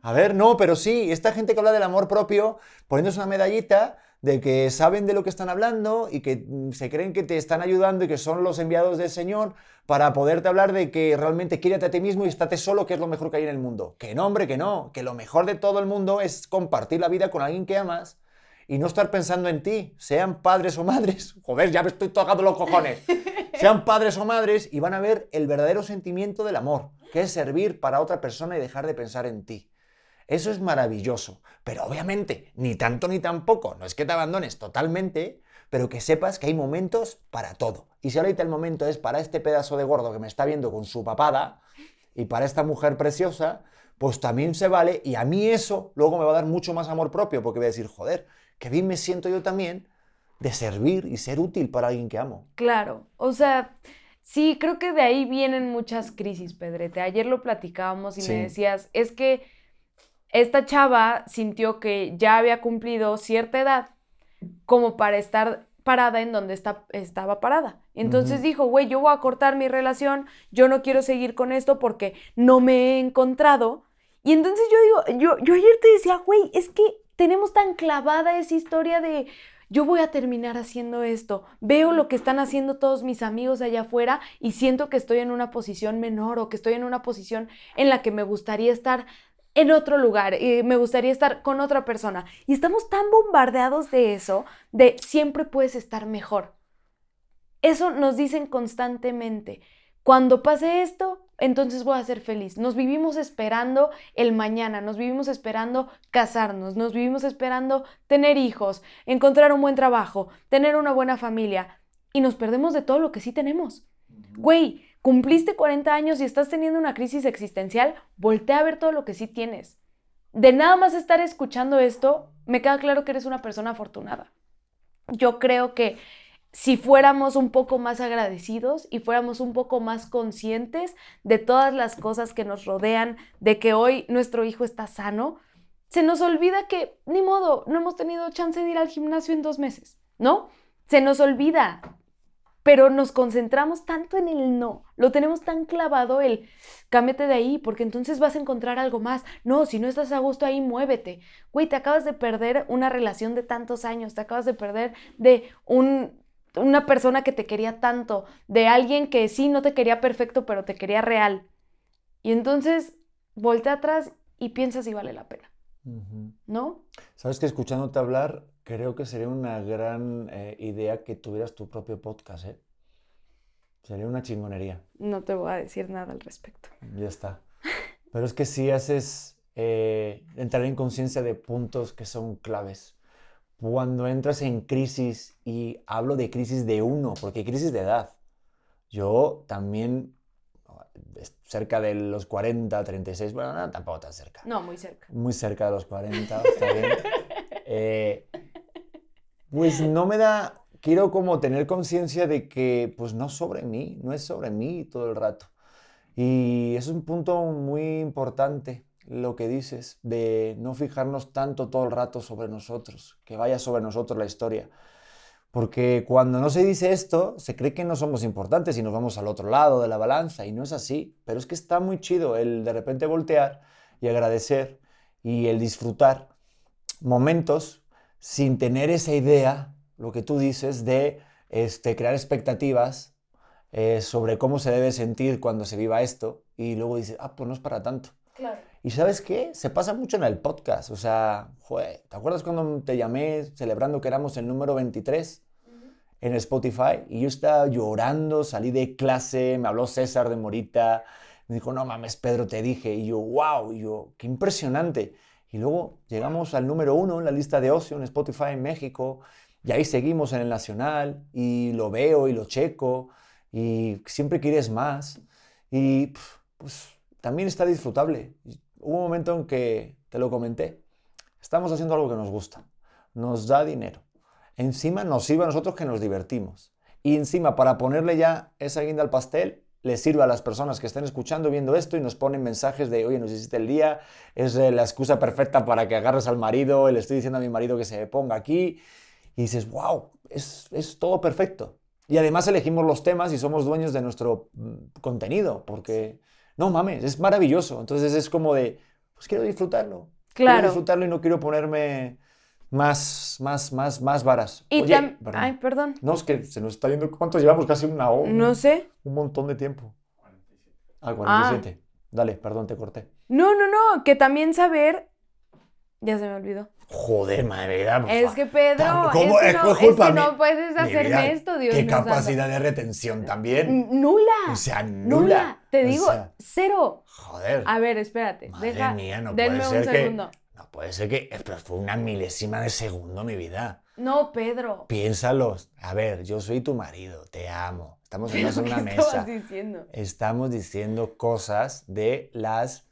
A ver, no, pero sí, esta gente que habla del amor propio, poniéndose una medallita de que saben de lo que están hablando y que mm, se creen que te están ayudando y que son los enviados del Señor para poderte hablar de que realmente quiérete a ti mismo y estate solo, que es lo mejor que hay en el mundo. Que no, hombre, que no, que lo mejor de todo el mundo es compartir la vida con alguien que amas y no estar pensando en ti, sean padres o madres. Joder, ya me estoy tocando los cojones. Sean padres o madres y van a ver el verdadero sentimiento del amor, que es servir para otra persona y dejar de pensar en ti. Eso es maravilloso, pero obviamente ni tanto ni tampoco, no es que te abandones totalmente, pero que sepas que hay momentos para todo. Y si ahorita el momento es para este pedazo de gordo que me está viendo con su papada y para esta mujer preciosa, pues también se vale y a mí eso luego me va a dar mucho más amor propio porque voy a decir, joder, qué bien me siento yo también de servir y ser útil para alguien que amo. Claro, o sea, sí, creo que de ahí vienen muchas crisis, Pedrete. Ayer lo platicábamos y Sí. me decías, es que esta chava sintió que ya había cumplido cierta edad como para estar parada en donde está, estaba parada. Entonces dijo, güey, yo voy a cortar mi relación, yo no quiero seguir con esto porque no me he encontrado. Y entonces yo digo, yo, yo ayer te decía, güey, es que tenemos tan clavada esa historia de yo voy a terminar haciendo esto, veo lo que están haciendo todos mis amigos allá afuera y siento que estoy en una posición menor o que estoy en una posición en la que me gustaría estar en otro lugar, y me gustaría estar con otra persona. Y estamos tan bombardeados de eso, de siempre puedes estar mejor. Eso nos dicen constantemente. Cuando pase esto, entonces voy a ser feliz. Nos vivimos esperando el mañana, nos vivimos esperando casarnos, nos vivimos esperando tener hijos, encontrar un buen trabajo, tener una buena familia y nos perdemos de todo lo que sí tenemos. Güey, cumpliste 40 años y estás teniendo una crisis existencial, voltea a ver todo lo que sí tienes. De nada más estar escuchando esto, me queda claro que eres una persona afortunada. Yo creo que si fuéramos un poco más agradecidos y fuéramos un poco más conscientes de todas las cosas que nos rodean, de que hoy nuestro hijo está sano, se nos olvida que, ni modo, no hemos tenido chance de ir al gimnasio en dos meses, ¿no? Se nos olvida, pero nos concentramos tanto en el no, lo tenemos tan clavado el cámbiate de ahí, porque entonces vas a encontrar algo más. No, si no estás a gusto ahí, muévete. Güey, te acabas de perder una relación de tantos años, te acabas de perder de un, una persona que te quería tanto, de alguien que sí no te quería perfecto, pero te quería real. Y entonces voltea atrás y piensa si vale la pena. ¿no? Sabes que escuchándote hablar, creo que sería una gran eh, idea que tuvieras tu propio podcast, ¿eh? Sería una chingonería. No te voy a decir nada al respecto. Ya está. Pero es que si haces eh, entrar en conciencia de puntos que son claves. Cuando entras en crisis, y hablo de crisis de uno, porque hay crisis de edad. Yo también, es- cerca de los 40, 36, bueno, no, tampoco tan cerca. No, muy cerca. Muy cerca de los 40, está bien. Eh, pues no me da, quiero como tener conciencia de que pues no sobre mí, no es sobre mí todo el rato. Y es un punto muy importante lo que dices, de no fijarnos tanto todo el rato sobre nosotros, que vaya sobre nosotros la historia. Porque cuando no se dice esto, se cree que no somos importantes y nos vamos al otro lado de la balanza, y no es así. Pero es que está muy chido el de repente voltear y agradecer y el disfrutar momentos sin tener esa idea, lo que tú dices, de este, crear expectativas eh, sobre cómo se debe sentir cuando se viva esto, y luego dices, ah, pues no es para tanto. Claro. Y ¿sabes qué? Se pasa mucho en el podcast. O sea, joder, ¿te acuerdas cuando te llamé celebrando que éramos el número 23? en Spotify y yo estaba llorando, salí de clase, me habló César de Morita, me dijo, no mames, Pedro, te dije, y yo, wow, y yo, qué impresionante. Y luego llegamos al número uno en la lista de ocio en Spotify en México, y ahí seguimos en el Nacional, y lo veo y lo checo, y siempre quieres más, y pues también está disfrutable. Y Hubo un momento en que, te lo comenté, estamos haciendo algo que nos gusta, nos da dinero. Encima nos sirve a nosotros que nos divertimos. Y encima, para ponerle ya esa guinda al pastel, le sirve a las personas que estén escuchando, viendo esto y nos ponen mensajes de, oye, nos hiciste el día, es eh, la excusa perfecta para que agarres al marido, le estoy diciendo a mi marido que se ponga aquí. Y dices, wow, es, es todo perfecto. Y además elegimos los temas y somos dueños de nuestro mm, contenido, porque, no mames, es maravilloso. Entonces es como de, pues quiero disfrutarlo. Quiero Claro. disfrutarlo y no quiero ponerme más, más, más, más varas. Y Oye, tam- perdón. Ay, perdón. No, es que se nos está yendo. ¿Cuántos llevamos? Casi una hora. No sé. Un montón de tiempo. Ah, 47. Dale, perdón, te corté. No, no, no. Que también saber. Ya se me olvidó. Joder, madre vida. Es que Pedro, ¿Cómo? es que Es no, que es culpa que no puedes hacerme vida, esto, Dios Qué capacidad de retención también. Nula. O sea, nula. Nula. Te O digo, sea, cero. joder. A ver, espérate. Madre deja, mía, no denme puede un ser que. segundo. No puede ser que. Pero fue una milésima de segundo, mi vida. No, Pedro. Piénsalo. A ver, yo soy tu marido, te amo. Estamos en ¿Qué una mesa. diciendo? Estamos diciendo cosas de las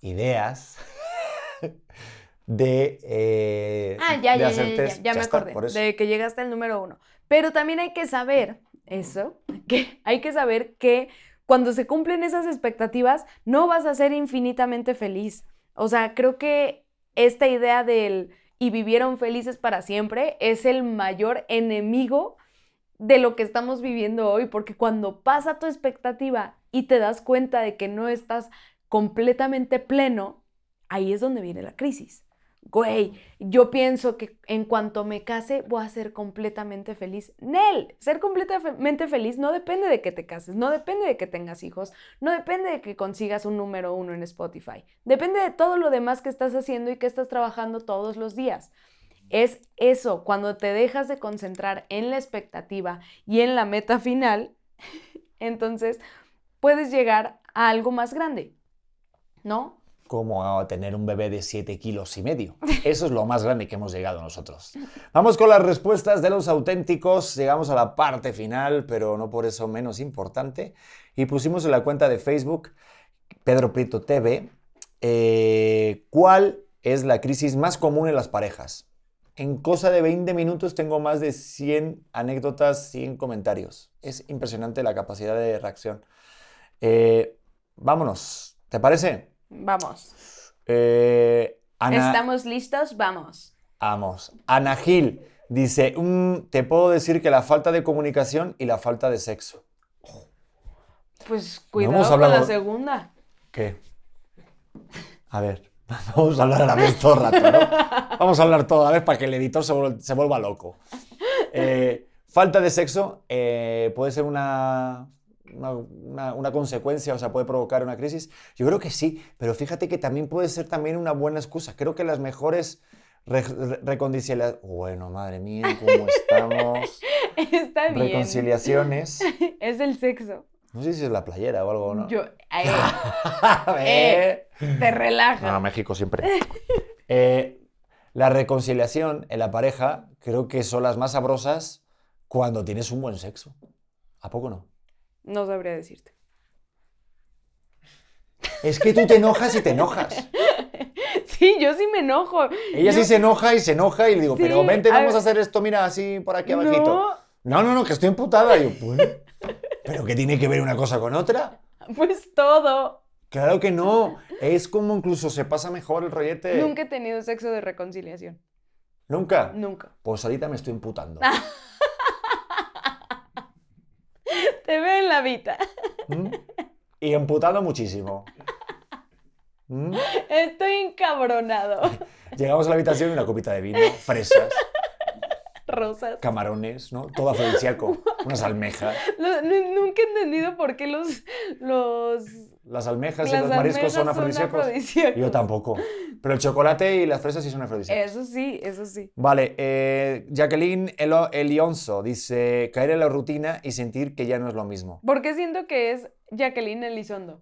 ideas de. eh, Ah, ya, de ya, ya, ya, ya, test. ya me está, acordé de que llegaste al número uno. Pero también hay que saber eso, que hay que saber que cuando se cumplen esas expectativas no vas a ser infinitamente feliz. O sea, creo que esta idea del y vivieron felices para siempre es el mayor enemigo de lo que estamos viviendo hoy, porque cuando pasa tu expectativa y te das cuenta de que no estás completamente pleno, ahí es donde viene la crisis. Güey, yo pienso que en cuanto me case voy a ser completamente feliz. Nel, ser completamente feliz no depende de que te cases, no depende de que tengas hijos, no depende de que consigas un número uno en Spotify. Depende de todo lo demás que estás haciendo y que estás trabajando todos los días. Es eso, cuando te dejas de concentrar en la expectativa y en la meta final, entonces puedes llegar a algo más grande, ¿no? Como a tener un bebé de 7 kilos y medio. Eso es lo más grande que hemos llegado nosotros. Vamos con las respuestas de los auténticos. Llegamos a la parte final, pero no por eso menos importante. Y pusimos en la cuenta de Facebook, Pedro Prieto TV, eh, ¿cuál es la crisis más común en las parejas? En cosa de 20 minutos tengo más de 100 anécdotas, 100 comentarios. Es impresionante la capacidad de reacción. Eh, vámonos, ¿te parece? Vamos. Eh, Ana, ¿Estamos listos? Vamos. Vamos. Ana Gil dice, "Mm, te puedo decir que la falta de comunicación y la falta de sexo. Pues cuidado con hablado- la segunda. ¿Qué? A ver, vamos a hablar a la vez todo el rato, ¿no? Vamos a hablar todo a la vez para que el editor se vuelva loco. Eh, falta de sexo eh, puede ser una, una, una- una consecuencia, o sea, puede provocar una crisis. Yo creo que sí, pero fíjate que también puede ser también una buena excusa. Creo que las mejores re- re- reconciliaciones... Bueno, madre mía, ¿cómo estamos? Está bien. Reconciliaciones. Es el sexo. No sé si es la playera o algo, ¿no? Yo, eh, Eh. te relaja. No, México siempre. Eh, la reconciliación en la pareja creo que son las más sabrosas cuando tienes un buen sexo. ¿A poco no? No sabría decirte. Es que tú te enojas y te enojas. Sí, yo sí me enojo. Ella sí se enoja y se enoja y le digo, Sí, pero vente, a vamos a hacer esto, mira, así por aquí abajito. No, No, no, no, que estoy emputada. Y yo, ¿pero qué tiene que ver una cosa con otra? pues todo. Claro que no. Es como incluso se pasa mejor el rollete. Nunca he tenido sexo de reconciliación. ¿Nunca? Nunca. Pues ahorita me estoy imputando. Te veo en la vida. ¿Mm? Y emputando muchísimo. ¿Mm? Estoy encabronado. Llegamos a la habitación y una copita de vino, fresas, Rosas. camarones, ¿no? Todo afrodisíaco, unas almejas. No- nunca he entendido por qué los, los Las almejas y los mariscos son afrodisíacos. afrodisíacos. Yo tampoco. Pero el chocolate y las fresas sí son afrodisíacos. Eso sí, eso sí. Vale, eh, Jacqueline Elo- Elionzo dice, caer en la rutina y sentir que ya no es lo mismo. Porque siento que es Jacqueline Elizondo.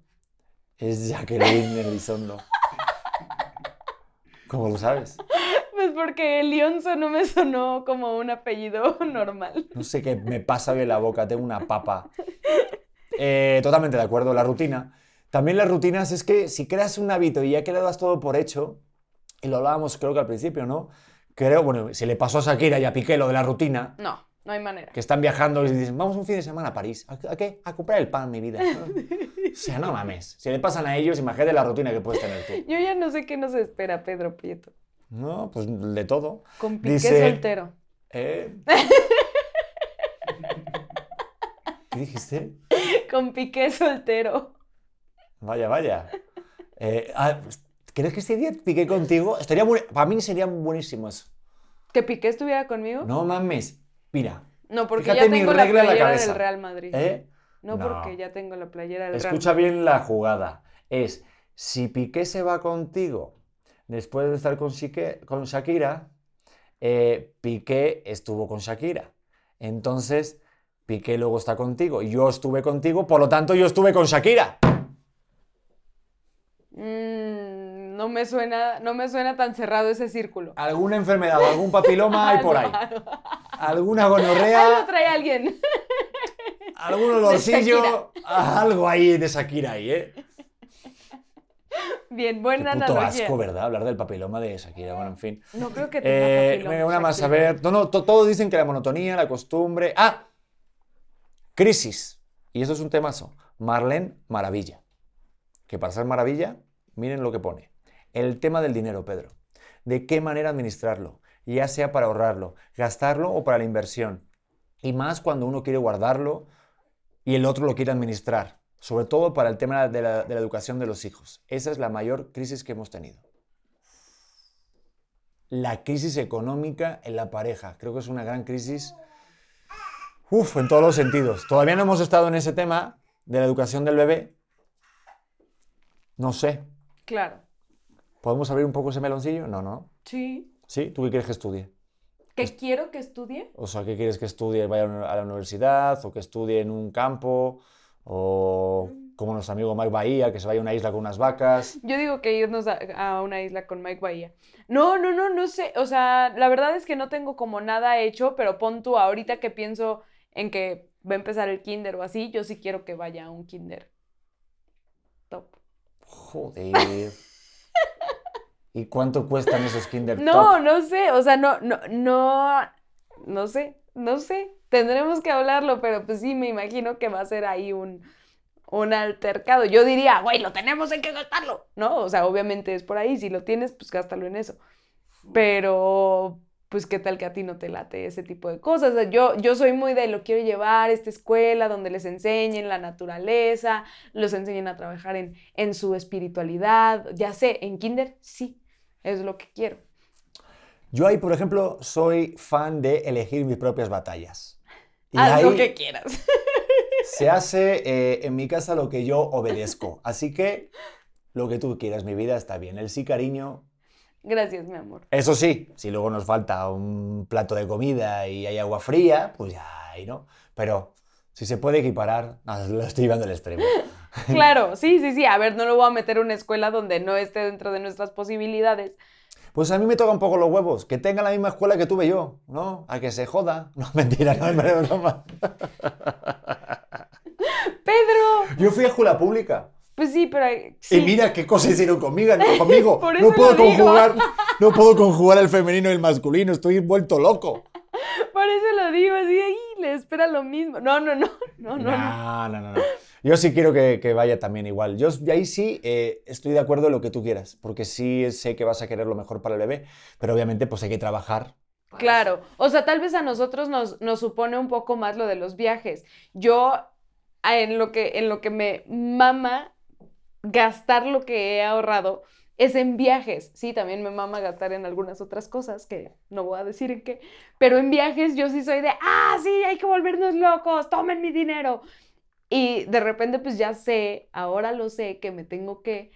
Es Jacqueline Elizondo. ¿Cómo lo sabes? Pues porque Elionzo no me sonó como un apellido normal. No sé qué me pasa en la boca, tengo una papa. Eh, totalmente de acuerdo, la rutina. También las rutinas es que si creas un hábito y ya que le das todo por hecho, y lo hablábamos creo que al principio, ¿no? Creo, bueno, si le pasó a Shakira y a Piqué lo de la rutina, No, no hay manera. que están viajando y dicen, vamos un fin de semana a París. ¿A, a qué? A comprar el pan, mi vida. o sea, no mames. Si le pasan a ellos, imagínate la rutina que puedes tener tú. Yo ya no sé qué nos espera Pedro Prieto. No, pues de todo. Con Piqué Dice- soltero. ¿Eh? ¿Qué dijiste? Con Piqué soltero. Vaya, vaya. Eh, ah, ¿Crees que este día piqué contigo? Estaría muy- Para mí sería buenísimo eso. ¿Que Piqué estuviera conmigo? No mames. Mira. No, porque ya tengo la playera del Real Madrid. ¿Eh? No, No. porque ya tengo la playera del Escucha Real bien la jugada. Es, si Piqué se va contigo después de estar con Shakira, eh, Piqué estuvo con Shakira. Entonces, Piqué luego está contigo. Yo estuve contigo, por lo tanto, yo estuve con Shakira. Mm, no me suena, no me suena tan cerrado ese círculo. Alguna enfermedad, algún papiloma hay por ahí. Algo, Alguna algo gonorrea, trae alguien. algún olorcillo, algo ahí de Shakira ahí, ¿eh? Bien, Qué buena puto analogía. asco, ¿verdad? Hablar del papiloma de Shakira, bueno, en fin. No creo que tenga Eh, papiloma, una más, a ver. No, no, to- todos dicen que la monotonía, la costumbre. ¡Ah! Crisis. Y eso es un temazo. Marlene Maravilla. Que para ser maravilla, miren lo que pone. El tema del dinero, Pedro. ¿De qué manera administrarlo? Ya sea para ahorrarlo, gastarlo o para la inversión. Y más cuando uno quiere guardarlo y el otro lo quiere administrar. Sobre todo para el tema de la, educación de los hijos. Esa es la mayor crisis que hemos tenido la crisis económica en la pareja. Creo que es una gran crisis, uf, en todos los sentidos. Todavía no hemos estado en ese tema de la educación del bebé. No sé. Claro. ¿Podemos abrir un poco ese meloncillo? No, no. Sí. ¿Sí? ¿Tú qué quieres que estudie? ¿Que quiero que estudie? O sea, ¿qué quieres que estudie? ¿Vaya a la universidad? ¿O que estudie en un campo? ¿O como nuestro amigo Mike Bahía, que se vaya a una isla con unas vacas? Yo digo que irnos a, a una isla con Mike Bahía. No, no, no, no sé. O sea, la verdad es que no tengo como nada hecho, pero pon tú ahorita que pienso en que va a empezar el kinder o así, yo sí quiero que vaya a un kinder. Top. Joder. ¿Y cuánto cuestan esos Kinder No, Top? no sé, o sea, no, no, no, no sé, no sé. Tendremos que hablarlo, pero pues sí, me imagino que va a ser ahí un, un altercado. Yo diría, güey, lo tenemos, hay que gastarlo, ¿no? O sea, obviamente es por ahí, si lo tienes, pues gástalo en eso. Pero, pues, ¿qué tal que a ti no te late ese tipo de cosas? O sea, yo, yo soy muy de, lo quiero llevar a esta escuela donde les enseñen la naturaleza, los enseñen a trabajar en, en su espiritualidad, ya sé, en kinder, sí, es lo que quiero. Yo ahí, por ejemplo, soy fan de elegir mis propias batallas. Y Haz ahí lo que quieras. se hace eh, en mi casa lo que yo obedezco. Así que lo que tú quieras, mi vida está bien. El sí, cariño. Gracias, mi amor. Eso sí, si luego nos falta un plato de comida y hay agua fría, pues ya, ahí no. Pero si se puede equiparar, no, lo estoy llevando al extremo. Claro, sí, sí, sí. A ver, no lo voy a meter en una escuela donde no esté dentro de nuestras posibilidades. Pues a mí me toca un poco los huevos, que tenga la misma escuela que tuve yo, ¿no? A que se joda. No, mentira, no, es broma. Pedro, Yo fui a escuela pública. Pues sí, pero sí. Y mira qué cosas hicieron conmigo. no- conmigo. Por eso no puedo lo digo. conjugar, no puedo conjugar el femenino y el masculino. Estoy vuelto loco. por eso lo digo así, ahí le espera lo mismo. No, no, no, no, no. no. No, no, no. Yo sí quiero que, que vaya también igual. Yo y ahí sí eh, estoy de acuerdo en lo que tú quieras, porque sí sé que vas a querer lo mejor para el bebé, pero obviamente pues hay que trabajar. Claro, o sea, tal vez a nosotros nos, nos supone un poco más lo de los viajes. Yo, a- en lo que, en lo que me mama gastar lo que he ahorrado es en viajes. Sí, también me mama gastar en algunas otras cosas, que no voy a decir en qué, pero en viajes yo sí soy de, ah, sí, hay que volvernos locos, tomen mi dinero. Y de repente pues ya sé, ahora lo sé, que me tengo que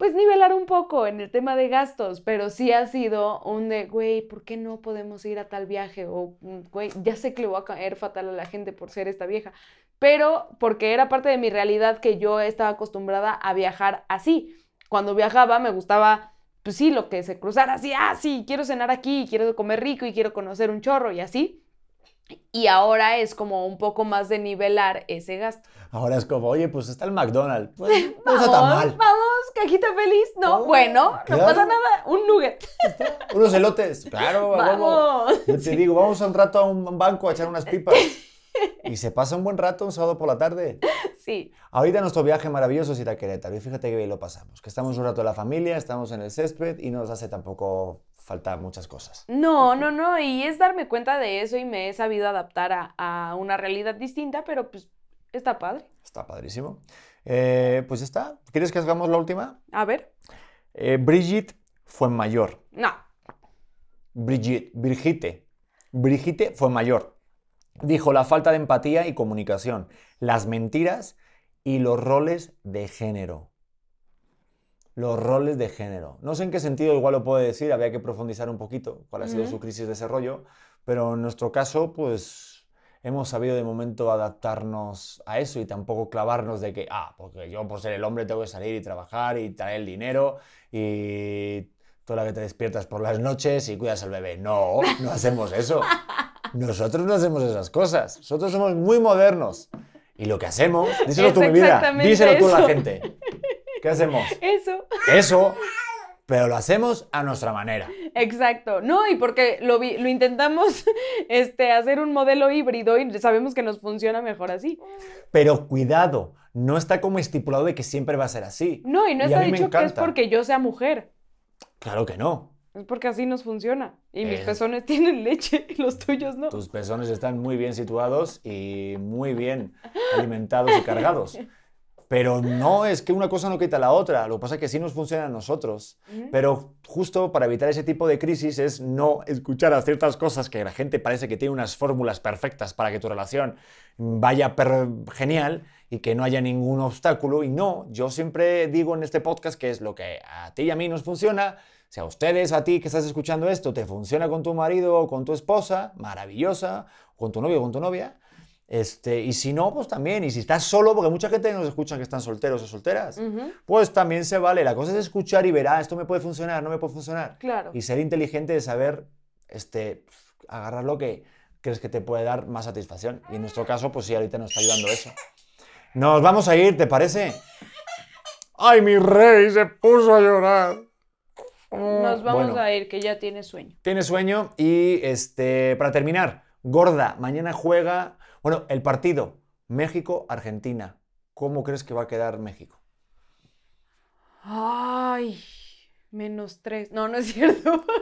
pues nivelar un poco en el tema de gastos, pero sí ha sido un de, güey, ¿por qué no podemos ir a tal viaje? O, mm, güey, ya sé que le voy a caer fatal a la gente por ser esta vieja, pero porque era parte de mi realidad que yo estaba acostumbrada a viajar así. Cuando viajaba me gustaba, pues sí, lo que se cruzara así, ah, sí, quiero cenar aquí, quiero comer rico y quiero conocer un chorro y así. Y ahora es como un poco más de nivelar ese gasto. Ahora es como, oye, pues está el McDonald's. Pues, no está tan mal. Vamos, cajita feliz. No, Oh, bueno, no pasa nada. Un nugget. Unos elotes. Claro. Vamos. Yo te digo, vamos un rato a un banco a echar unas pipas. Y se pasa un buen rato un sábado por la tarde. Sí. Ahorita nuestro viaje maravilloso es ir a Querétaro. Y fíjate que bien lo pasamos. Que estamos un rato en la familia, estamos en el césped y no nos hace tampoco falta muchas cosas. No, no, no. Y es darme cuenta de eso y me he sabido adaptar a, a una realidad distinta, pero pues está padre. Está padrísimo. Eh, pues ya está. ¿Quieres que hagamos la última? A ver. Eh, Brigitte fue mayor. No. Brigitte, Brigitte. Brigitte fue mayor. Dijo la falta de empatía y comunicación, las mentiras y los roles de género. Los roles de género. No sé en qué sentido igual lo puede decir, había que profundizar un poquito cuál ha sido su crisis de desarrollo, pero en nuestro caso, pues hemos sabido de momento adaptarnos a eso y tampoco clavarnos de que, ah, porque yo por ser el hombre tengo que salir y trabajar y traer el dinero y tú la que te despiertas por las noches y cuidas al bebé. No, no hacemos eso. Nosotros no hacemos esas cosas. Nosotros somos muy modernos. Y lo que hacemos, díselo Es tú, mi vida, díselo tú a la eso. gente. ¿Qué hacemos? Eso. Eso, pero lo hacemos a nuestra manera. Exacto. No, y porque lo, vi- lo intentamos este, hacer un modelo híbrido y sabemos que nos funciona mejor así. Pero cuidado, no está como estipulado de que siempre va a ser así. No, y no Y está dicho que es porque yo sea mujer. Claro que no. Es porque así nos funciona. Y mis Es- pezones tienen leche y los tuyos no. Tus pezones están muy bien situados y muy bien alimentados y cargados. Pero no es que una cosa no quita la otra. Lo que pasa es que sí nos funciona a nosotros. Pero justo para evitar ese tipo de crisis es no escuchar a ciertas cosas que la gente parece que tiene unas fórmulas perfectas para que tu relación vaya per- genial y que no haya ningún obstáculo. Y no, yo siempre digo en este podcast que es lo que a ti y a mí nos funciona. Si a ustedes, a ti que estás escuchando esto, te funciona con tu marido o con tu esposa, maravillosa, con tu novio o con tu novia. Este, y si no, pues también. Y si estás solo, porque mucha gente nos escucha que están solteros o solteras, pues también se vale. La cosa es escuchar y ver, ah, esto me puede funcionar, no me puede funcionar. Claro. Y ser inteligente de saber este, agarrar lo que crees que te puede dar más satisfacción. Y en nuestro caso, pues sí, ahorita nos está ayudando eso. Nos vamos a ir, ¿te parece? ¡Ay, mi rey! Se puso a llorar. Nos vamos Bueno. a ir, que ya tiene sueño. Tiene sueño y este, para terminar, gorda, mañana juega, bueno, el partido México-Argentina. ¿Cómo crees que va a quedar México? Ay, menos tres. No, no es cierto.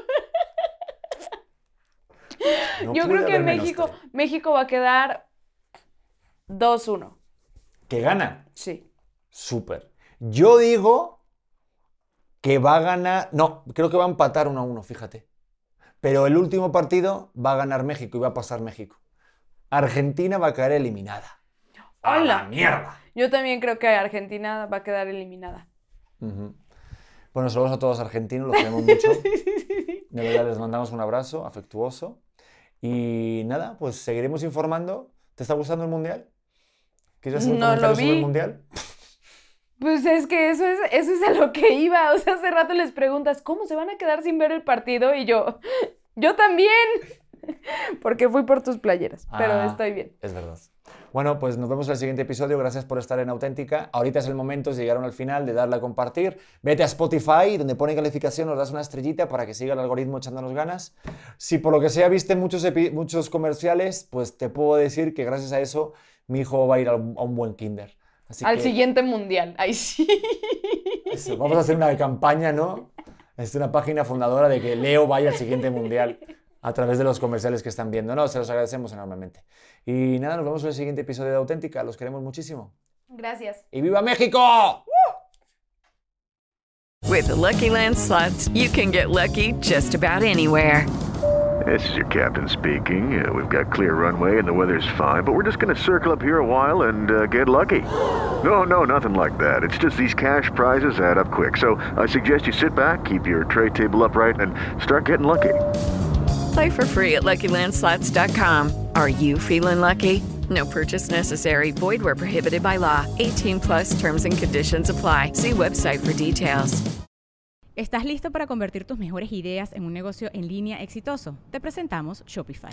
No Yo creo que México. México va a quedar 2-1. ¿Que gana? Sí. Súper. Yo digo que va a ganar, no, creo que va a empatar 1 a 1, fíjate. Pero el último partido va a ganar México y va a pasar México. Argentina va a caer eliminada. ¡A la ¡Hala! mierda! Yo también creo que Argentina va a quedar eliminada. Ujú. Bueno, saludos a todos argentinos, los queremos mucho. De verdad, les mandamos un abrazo afectuoso. Y nada, pues seguiremos informando. ¿Te está gustando el mundial? ¿Quieres hacer un No lo sobre el vi. mundial? Pues es que eso es, eso es a lo que iba. O sea, hace rato les preguntas, ¿cómo se van a quedar sin ver el partido? Y yo, yo también. Porque fui por tus playeras, pero Ah. estoy bien. Es verdad. Bueno, pues nos vemos en el siguiente episodio. Gracias por estar en Auténtica. Ahorita es el momento, si llegaron al final, de darle a compartir. Vete a Spotify, donde pone calificación, nos das una estrellita para que siga el algoritmo echándonos ganas. Si por lo que sea viste muchos, muchos comerciales, pues te puedo decir que gracias a eso mi hijo va a ir a un, a un buen kinder. Así Al que siguiente mundial. Ahí sí. eso, vamos a hacer una campaña, ¿no? Es una página fundadora de que Leo vaya al siguiente mundial a través de los comerciales que están viendo. No, se los agradecemos enormemente. Y nada, nos vemos en el siguiente episodio de Auténtica. Los queremos muchísimo. Gracias. ¡Y viva México! With the Lucky Land slots, you can get lucky just about anywhere. This is your captain speaking. Uh, we've got clear runway and the weather's fine, but we're just going to circle up here a while and uh, get lucky. No, no, nothing like that. It's just these cash prizes add up quick. So I suggest you sit back, keep your tray table upright, and start getting lucky. Play for free at LuckyLandSlots.com. Are you feeling lucky? No purchase necessary. Void where prohibited by law. 18 plus terms and conditions apply. See website for details. ¿Estás listo para convertir tus mejores ideas en un negocio en línea exitoso? Te presentamos Shopify.